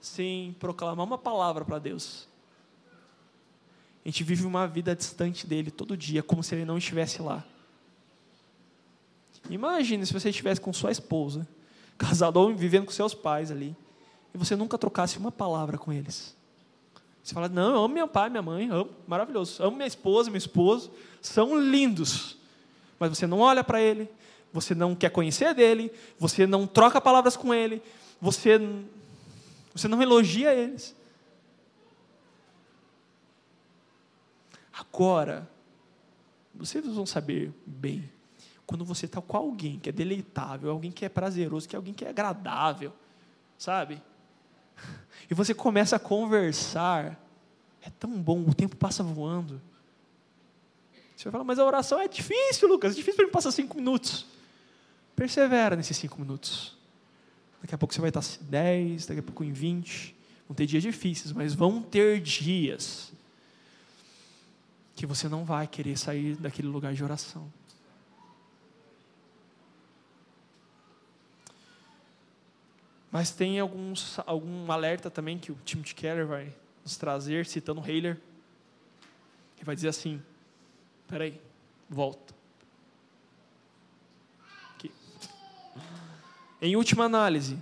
sem proclamar uma palavra para Deus. A gente vive uma vida distante dele todo dia, como se ele não estivesse lá. Imagine se você estivesse com sua esposa, casado ou vivendo com seus pais ali, e você nunca trocasse uma palavra com eles. Você fala, não, eu amo meu pai, minha mãe, amo, maravilhoso. Amo minha esposa, meu esposo, são lindos. Mas você não olha para ele, você não quer conhecer dele, você não troca palavras com ele, você, você não elogia eles. Agora, vocês vão saber bem quando você está com alguém que é deleitável, alguém que é prazeroso, que é alguém que é agradável, sabe? E você começa a conversar, é tão bom, o tempo passa voando. Você vai falar, mas a oração é difícil, Lucas, é difícil para mim passar cinco minutos. Persevera nesses cinco minutos. Daqui a pouco você vai estar em dez, daqui a pouco em vinte. Vão ter dias difíceis, mas vão ter dias que você não vai querer sair daquele lugar de oração. Mas tem alguns, algum alerta também que o Timothy Keller vai nos trazer, citando Heiler. Ele vai dizer assim: peraí, volta. Aqui. Em última análise,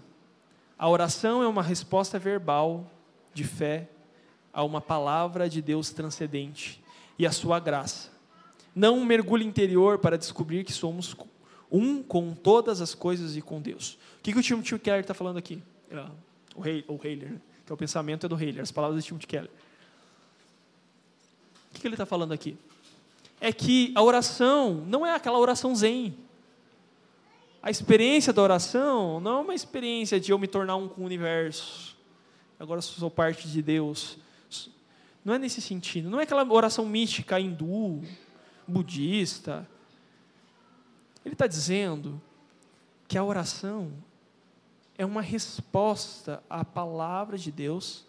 a oração é uma resposta verbal de fé a uma palavra de Deus transcendente e a sua graça. Não um mergulho interior para descobrir que somos um com todas as coisas e com Deus. O que, que o Timothy Keller está falando aqui? É, o, He, o Heiler, né? que é o pensamento é do Heiler, as palavras de Timothy Keller. O que, que ele está falando aqui? É que a oração não é aquela oração zen. A experiência da oração não é uma experiência de eu me tornar um com o universo. Agora sou parte de Deus. Não é nesse sentido. Não é aquela oração mística hindu, budista. Ele está dizendo que a oração é uma resposta à palavra de Deus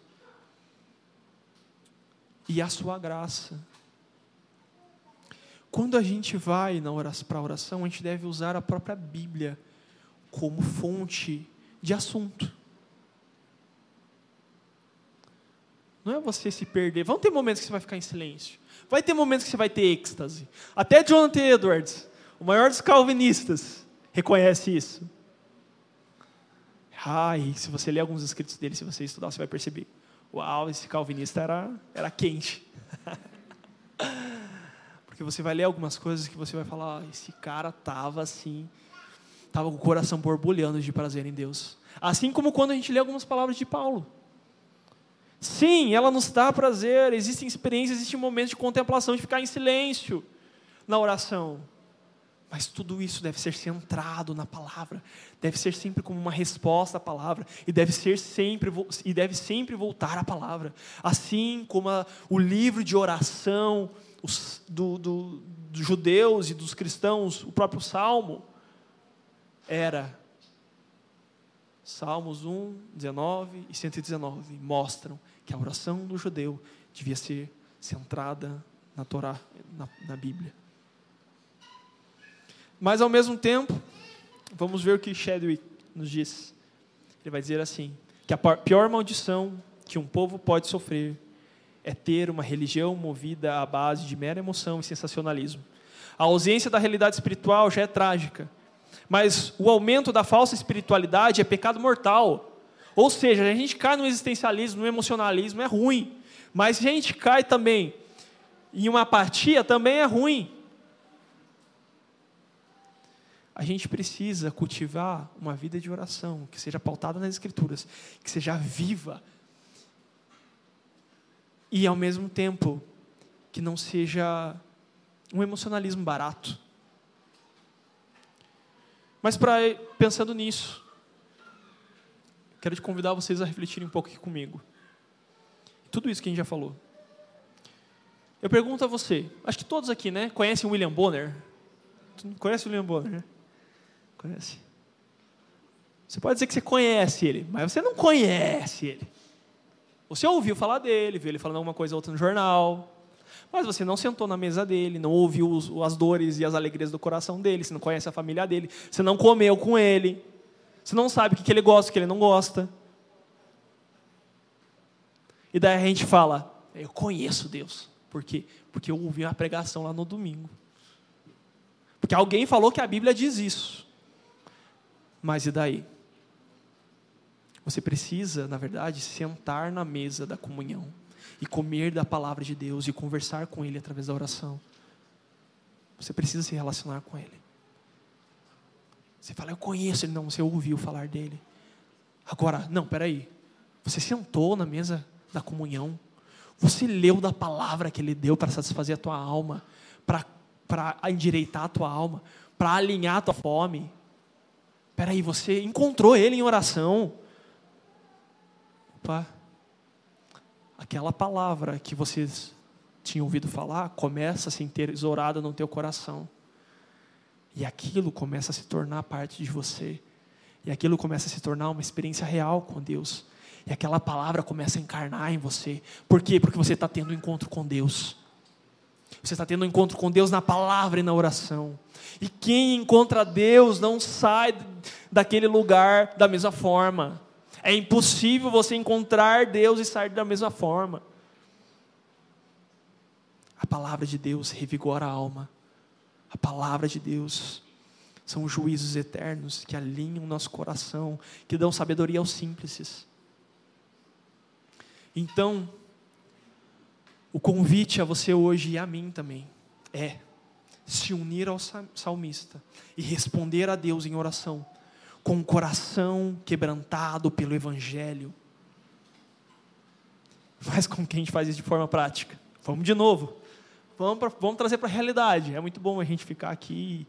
e à sua graça. Quando a gente vai para a oração, a gente deve usar a própria Bíblia como fonte de assunto. Não é você se perder. Vão ter momentos que você vai ficar em silêncio. Vai ter momentos que você vai ter êxtase. Até Jonathan Edwards, o maior dos calvinistas, reconhece isso. E se você ler alguns escritos dele, se você estudar, você vai perceber. Uau, esse calvinista era, era quente. Porque você vai ler algumas coisas que você vai falar, ah, esse cara tava assim, tava com o coração borbulhando de prazer em Deus. Assim como quando a gente lê algumas palavras de Paulo. Sim, ela nos dá prazer, existem experiências, existem momentos de contemplação, de ficar em silêncio na oração. Mas tudo isso deve ser centrado na palavra, deve ser sempre como uma resposta à palavra e deve ser sempre e deve sempre voltar à palavra. Assim como a, o livro de oração os, do, do, dos judeus e dos cristãos, o próprio Salmo era Salmos 1, 19 e 119 mostram que a oração do judeu devia ser centrada na Torá, na, na Bíblia. Mas ao mesmo tempo, vamos ver o que Chadwick nos diz. Ele vai dizer assim: que a pior maldição que um povo pode sofrer é ter uma religião movida à base de mera emoção e sensacionalismo. A ausência da realidade espiritual já é trágica, mas o aumento da falsa espiritualidade é pecado mortal. Ou seja, a gente cai no existencialismo, no emocionalismo, é ruim. Mas se a gente cai também em uma apatia, também é ruim a gente precisa cultivar uma vida de oração que seja pautada nas Escrituras, que seja viva e, ao mesmo tempo, que não seja um emocionalismo barato. Mas, para pensando nisso, quero te convidar vocês a refletirem um pouco aqui comigo. Tudo isso que a gente já falou. Eu pergunto a você, acho que todos aqui, né, conhecem William Bonner? Conhece o William Bonner, né? Conhece? Você pode dizer que você conhece ele, mas você não conhece ele. Você ouviu falar dele, viu ele falando alguma coisa ou outra no jornal, mas você não sentou na mesa dele, não ouviu as dores e as alegrias do coração dele, você não conhece a família dele, você não comeu com ele, você não sabe o que ele gosta, o que ele não gosta. E daí a gente fala, eu conheço Deus. Por quê? Porque eu ouvi uma pregação lá no domingo. Porque alguém falou que a Bíblia diz isso. Mas e daí? Você precisa, na verdade, sentar na mesa da comunhão e comer da palavra de Deus e conversar com Ele através da oração. Você precisa se relacionar com Ele. Você fala, eu conheço Ele. Não, você ouviu falar dele. Agora, não, peraí. Você sentou na mesa da comunhão. Você leu da palavra que Ele deu para satisfazer a tua alma, para endireitar a tua alma, para alinhar a tua fome, Peraí, você encontrou ele em oração. Opa. Aquela palavra que vocês tinham ouvido falar começa a se entesourada no teu coração. E aquilo começa a se tornar parte de você. E aquilo começa a se tornar uma experiência real com Deus. E aquela palavra começa a encarnar em você. Por quê? Porque você está tendo um encontro com Deus. Você está tendo um encontro com Deus na palavra e na oração. E quem encontra Deus não sai daquele lugar da mesma forma. É impossível você encontrar Deus e sair da mesma forma. A palavra de Deus revigora a alma. A palavra de Deus são juízos eternos que alinham nosso coração, que dão sabedoria aos simples. Então, o convite a você hoje e a mim também é se unir ao salmista e responder a Deus em oração, com o coração quebrantado pelo Evangelho. Mas como que a gente faz isso de forma prática? Vamos de novo. Vamos, pra, vamos trazer para a realidade. É muito bom a gente ficar aqui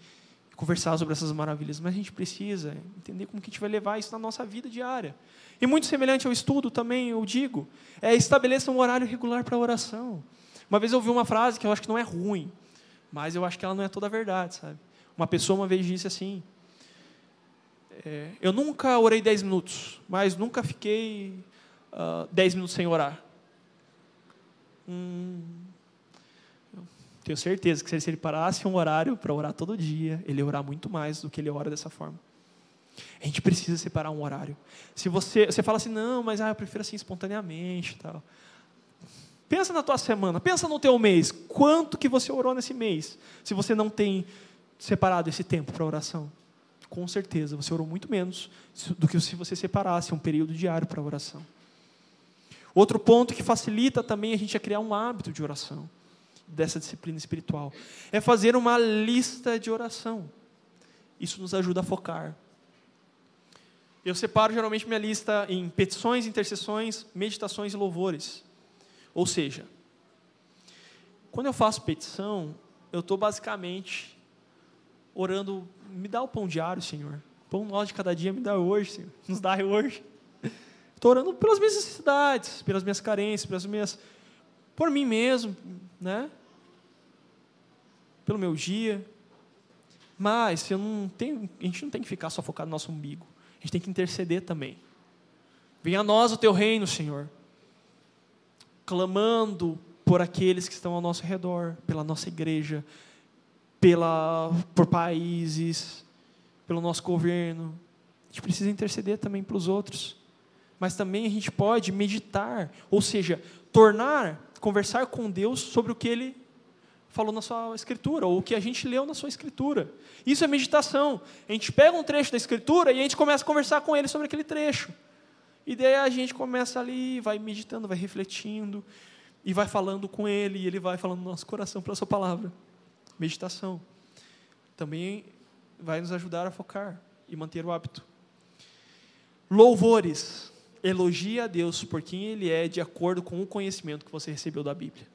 e conversar sobre essas maravilhas, mas a gente precisa entender como que a gente vai levar isso na nossa vida diária. E muito semelhante ao estudo também, eu digo, é estabeleça um horário regular para oração. Uma vez eu ouvi uma frase que eu acho que não é ruim, mas eu acho que ela não é toda a verdade, sabe? Uma pessoa uma vez disse assim: é, Eu nunca orei 10 minutos, mas nunca fiquei uh, ah, 10 minutos sem orar. Hum, tenho certeza que se ele parasse um horário para orar todo dia, ele ia orar muito mais do que ele ora dessa forma. A gente precisa separar um horário. Se você, você fala assim, não, mas ah, eu prefiro assim espontaneamente, tal. Pensa na tua semana, pensa no teu mês. Quanto que você orou nesse mês? Se você não tem separado esse tempo para oração, com certeza você orou muito menos do que se você separasse um período diário para oração. Outro ponto que facilita também a gente a criar um hábito de oração dessa disciplina espiritual é fazer uma lista de oração. Isso nos ajuda a focar. Eu separo geralmente minha lista em petições, intercessões, meditações e louvores. Ou seja, quando eu faço petição, eu estou basicamente orando, me dá o pão diário, Senhor. Pão nosso de cada dia me dá hoje, Senhor. Nos dá hoje. Estou orando pelas minhas necessidades, pelas minhas carências, pelas minhas, por mim mesmo, né? Pelo meu dia. Mas eu não tenho, a gente não tem que ficar só focado no nosso umbigo. A gente tem que interceder também. Venha a nós o teu reino, Senhor clamando por aqueles que estão ao nosso redor, pela nossa igreja, pela, por países, pelo nosso governo. A gente precisa interceder também para os outros. Mas também a gente pode meditar, ou seja, tornar, conversar com Deus sobre o que Ele falou na sua escritura, ou o que a gente leu na sua escritura. Isso é meditação. A gente pega um trecho da escritura e a gente começa a conversar com Ele sobre aquele trecho. E daí a gente começa ali, vai meditando, vai refletindo, e vai falando com Ele, e Ele vai falando no nosso coração pela Sua palavra. Meditação. Também vai nos ajudar a focar e manter o hábito. Louvores. Elogia a Deus por quem Ele é, de acordo com o conhecimento que você recebeu da Bíblia.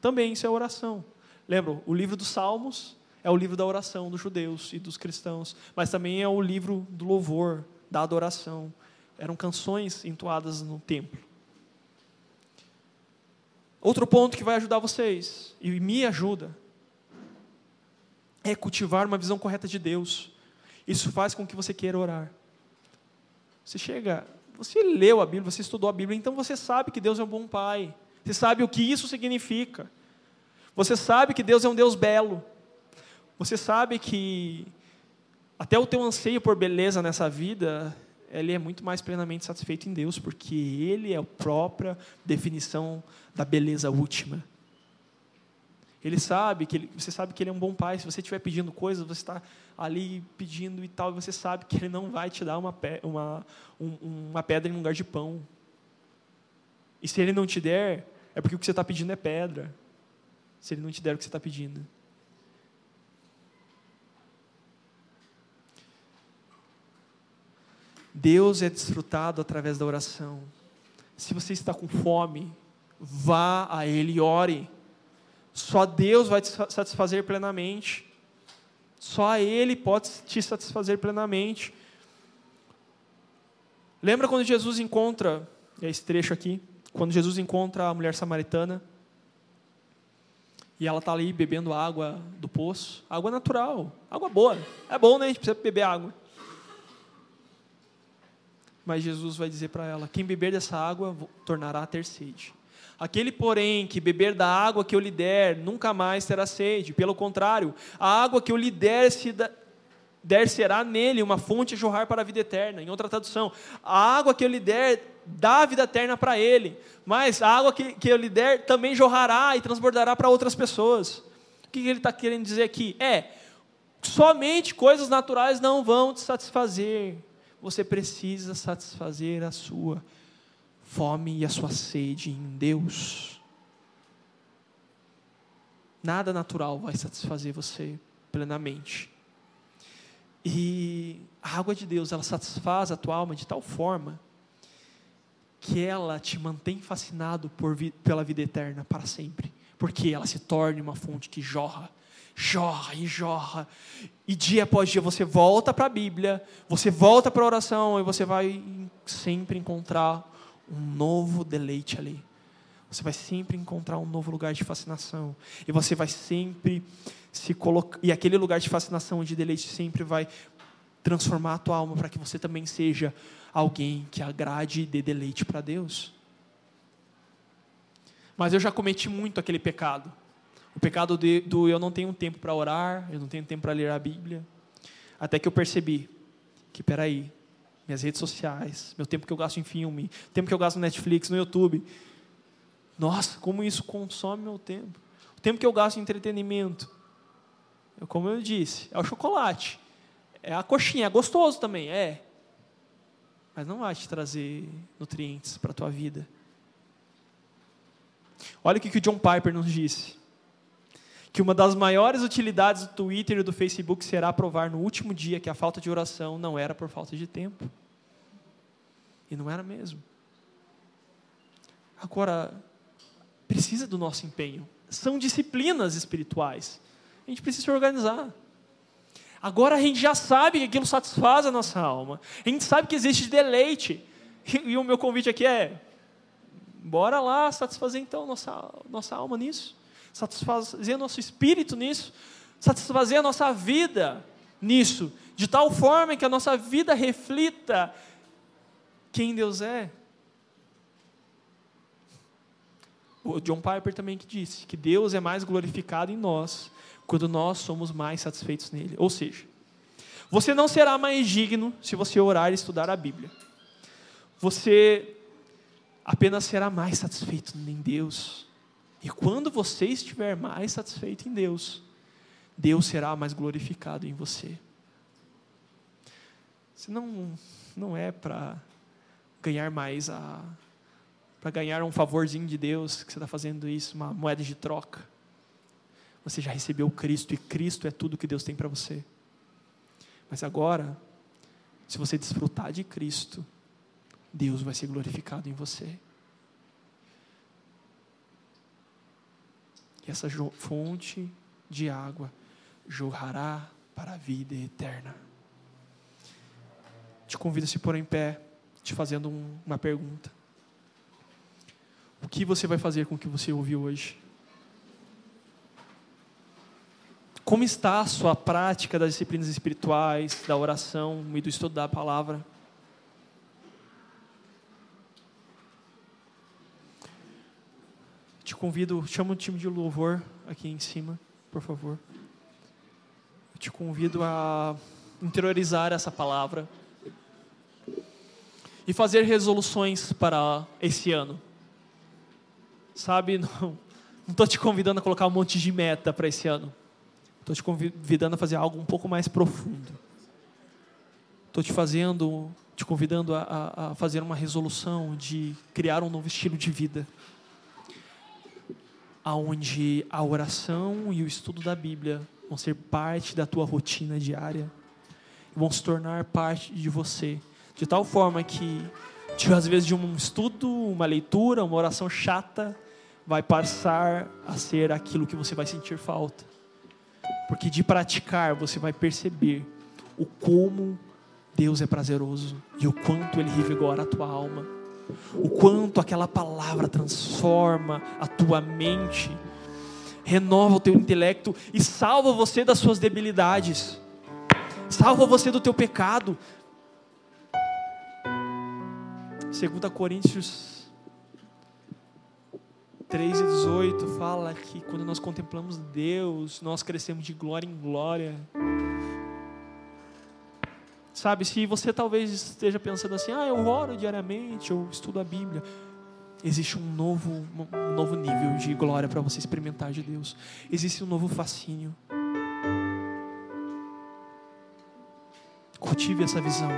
Também isso é oração. Lembra, o livro dos Salmos é o livro da oração dos judeus e dos cristãos, mas também é o livro do louvor, da adoração eram canções entoadas no templo. Outro ponto que vai ajudar vocês, e me ajuda, é cultivar uma visão correta de Deus. Isso faz com que você queira orar. Você chega, você leu a Bíblia, você estudou a Bíblia, então você sabe que Deus é um bom pai. Você sabe o que isso significa. Você sabe que Deus é um Deus belo. Você sabe que até o teu anseio por beleza nessa vida ele é muito mais plenamente satisfeito em Deus, porque Ele é a própria definição da beleza última. Ele sabe que ele, você sabe que ele é um bom pai. Se você estiver pedindo coisas, você está ali pedindo e tal, e você sabe que ele não vai te dar uma, uma, um, uma pedra em lugar de pão. E se ele não te der, é porque o que você está pedindo é pedra. Se ele não te der o que você está pedindo. Deus é desfrutado através da oração. Se você está com fome, vá a Ele e ore. Só Deus vai te satisfazer plenamente. Só Ele pode te satisfazer plenamente. Lembra quando Jesus encontra, é esse trecho aqui, quando Jesus encontra a mulher samaritana, e ela está ali bebendo água do poço, água natural, água boa. É bom, né? A gente precisa beber água. Mas Jesus vai dizer para ela: quem beber dessa água tornará a ter sede. Aquele, porém, que beber da água que eu lhe der, nunca mais terá sede. Pelo contrário, a água que eu lhe der, se der será nele uma fonte a jorrar para a vida eterna. Em outra tradução, a água que eu lhe der dá a vida eterna para ele, mas a água que, que eu lhe der também jorrará e transbordará para outras pessoas. O que ele está querendo dizer aqui? É, somente coisas naturais não vão te satisfazer você precisa satisfazer a sua fome e a sua sede em Deus. Nada natural vai satisfazer você plenamente. E a água de Deus, ela satisfaz a tua alma de tal forma que ela te mantém fascinado por, pela vida eterna para sempre. Porque ela se torna uma fonte que jorra jorra e jorra. E dia após dia você volta para a Bíblia, você volta para a oração e você vai sempre encontrar um novo deleite ali. Você vai sempre encontrar um novo lugar de fascinação. E você vai sempre se colocar. E aquele lugar de fascinação e de deleite sempre vai transformar a tua alma para que você também seja alguém que agrade e dê deleite para Deus. Mas eu já cometi muito aquele pecado. O pecado de, do eu não tenho tempo para orar, eu não tenho tempo para ler a Bíblia. Até que eu percebi que, peraí, minhas redes sociais, meu tempo que eu gasto em filme, tempo que eu gasto no Netflix, no YouTube. Nossa, como isso consome meu tempo. O tempo que eu gasto em entretenimento. Eu, como eu disse, é o chocolate. É a coxinha, é gostoso também, é. Mas não vai te trazer nutrientes para a tua vida. Olha o que o John Piper nos disse. Que uma das maiores utilidades do Twitter e do Facebook será provar no último dia que a falta de oração não era por falta de tempo. E não era mesmo. Agora, precisa do nosso empenho. São disciplinas espirituais. A gente precisa se organizar. Agora a gente já sabe que aquilo satisfaz a nossa alma. A gente sabe que existe deleite. E o meu convite aqui é: Bora lá satisfazer então nossa, nossa alma nisso, satisfazer nosso espírito nisso, satisfazer a nossa vida nisso, de tal forma que a nossa vida reflita quem Deus é. O John Piper também que disse que Deus é mais glorificado em nós quando nós somos mais satisfeitos nele. Ou seja, você não será mais digno se você orar e estudar a Bíblia. Você apenas será mais satisfeito em Deus. E quando você estiver mais satisfeito em Deus, Deus será mais glorificado em você. Você não, não é para ganhar mais a para ganhar um favorzinho de Deus que você está fazendo isso, uma moeda de troca. Você já recebeu Cristo e Cristo é tudo que Deus tem para você. Mas agora, se você desfrutar de Cristo, Deus vai ser glorificado em você. E essa fonte de água jorrará para a vida eterna. Te convido a se pôr em pé, te fazendo um, uma pergunta. O que você vai fazer com o que você ouviu hoje? Como está a sua prática das disciplinas espirituais, da oração e do estudo da palavra? te convido, chama o time de louvor aqui em cima, por favor. Eu te convido a interiorizar essa palavra e fazer resoluções para esse ano. Sabe, não estou te convidando a colocar um monte de meta para esse ano. Estou te convidando a fazer algo um pouco mais profundo. Estou te fazendo, te convidando a, a fazer uma resolução de criar um novo estilo de vida aonde a oração e o estudo da Bíblia vão ser parte da tua rotina diária, vão se tornar parte de você, de tal forma que, às vezes, de um estudo, uma leitura, uma oração chata, vai passar a ser aquilo que você vai sentir falta, porque de praticar você vai perceber o como Deus é prazeroso e o quanto Ele revigora a tua alma o quanto aquela palavra transforma a tua mente, renova o teu intelecto e salva você das suas debilidades, salva você do teu pecado. 2 Coríntios 3 e 18 fala que quando nós contemplamos Deus, nós crescemos de glória em glória. Sabe, se você talvez esteja pensando assim, ah, eu oro diariamente, eu estudo a Bíblia, existe um novo, um novo nível de glória para você experimentar de Deus. Existe um novo fascínio. Cultive essa visão.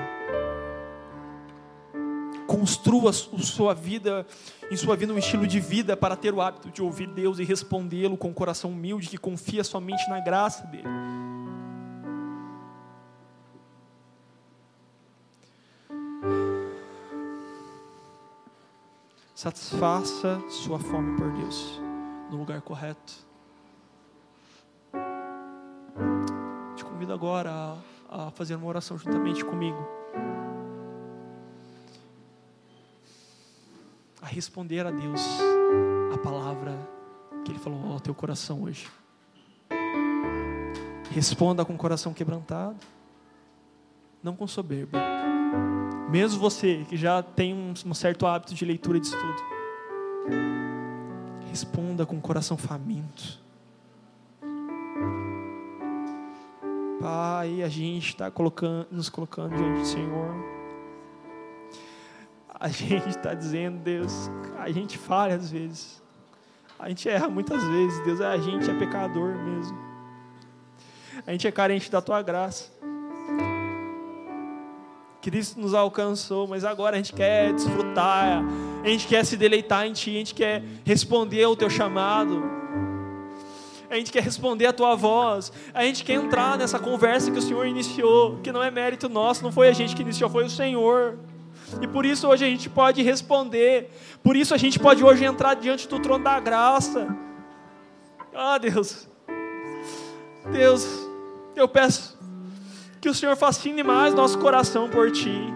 Construa sua vida, em sua vida um estilo de vida para ter o hábito de ouvir Deus e respondê-lo com um coração humilde que confia somente na graça dele. Satisfaça sua fome por Deus no lugar correto. convido agora a, a fazer uma oração juntamente comigo. A responder a Deus a palavra que Ele falou ao teu coração hoje. Responda com o coração quebrantado, não com soberba. Mesmo você que já tem um, um certo hábito de leitura e de estudo, responda com o coração faminto Pai, a gente está colocando, nos colocando diante do Senhor. A gente está dizendo, Deus, a gente falha às vezes. A gente erra muitas vezes, Deus, a gente é pecador mesmo. A gente é carente da tua graça. Cristo nos alcançou, mas agora a gente quer desfrutar, a gente quer se deleitar em Ti, a gente quer responder ao Teu chamado a gente quer responder a tua voz, a gente quer entrar nessa conversa que o Senhor iniciou, que não é mérito nosso, não foi a gente que iniciou, foi o Senhor. E por isso hoje a gente pode responder, por isso a gente pode hoje entrar diante do trono da graça. Ah, Deus, Deus, eu peço que o Senhor fascine mais nosso coração por Ti.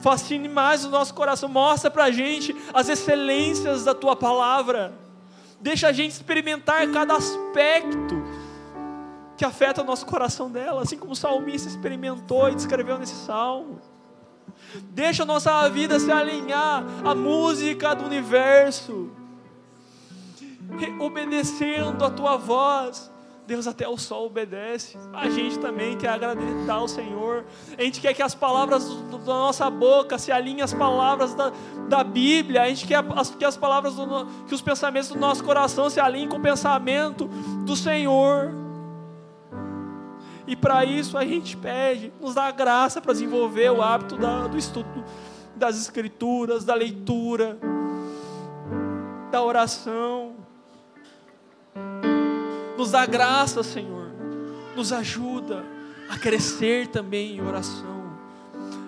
Fascine mais o nosso coração, mostra para a gente as excelências da Tua palavra. Deixa a gente experimentar cada aspecto que afeta o nosso coração dela, assim como o salmista experimentou e descreveu nesse salmo. Deixa a nossa vida se alinhar à música do universo, obedecendo a tua voz, Deus até o sol obedece. A gente também quer agradecer ao Senhor. A gente quer que as palavras da nossa boca se alinhem às palavras da, da Bíblia. A gente quer que as palavras, do, que os pensamentos do nosso coração se alinhem com o pensamento do Senhor. E para isso a gente pede, nos dá graça para desenvolver o hábito da, do estudo das Escrituras, da leitura, da oração nos dá graça, Senhor. Nos ajuda a crescer também em oração,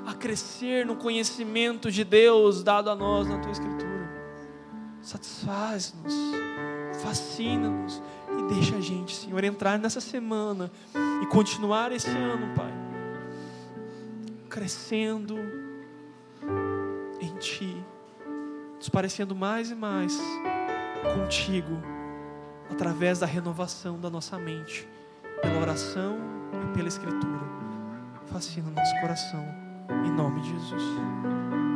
a crescer no conhecimento de Deus dado a nós na tua Escritura. Satisfaz-nos, fascina-nos deixa a gente, Senhor, entrar nessa semana e continuar esse ano, Pai, crescendo em Ti, nos parecendo mais e mais contigo através da renovação da nossa mente, pela oração e pela Escritura. Fascina o nosso coração, em nome de Jesus.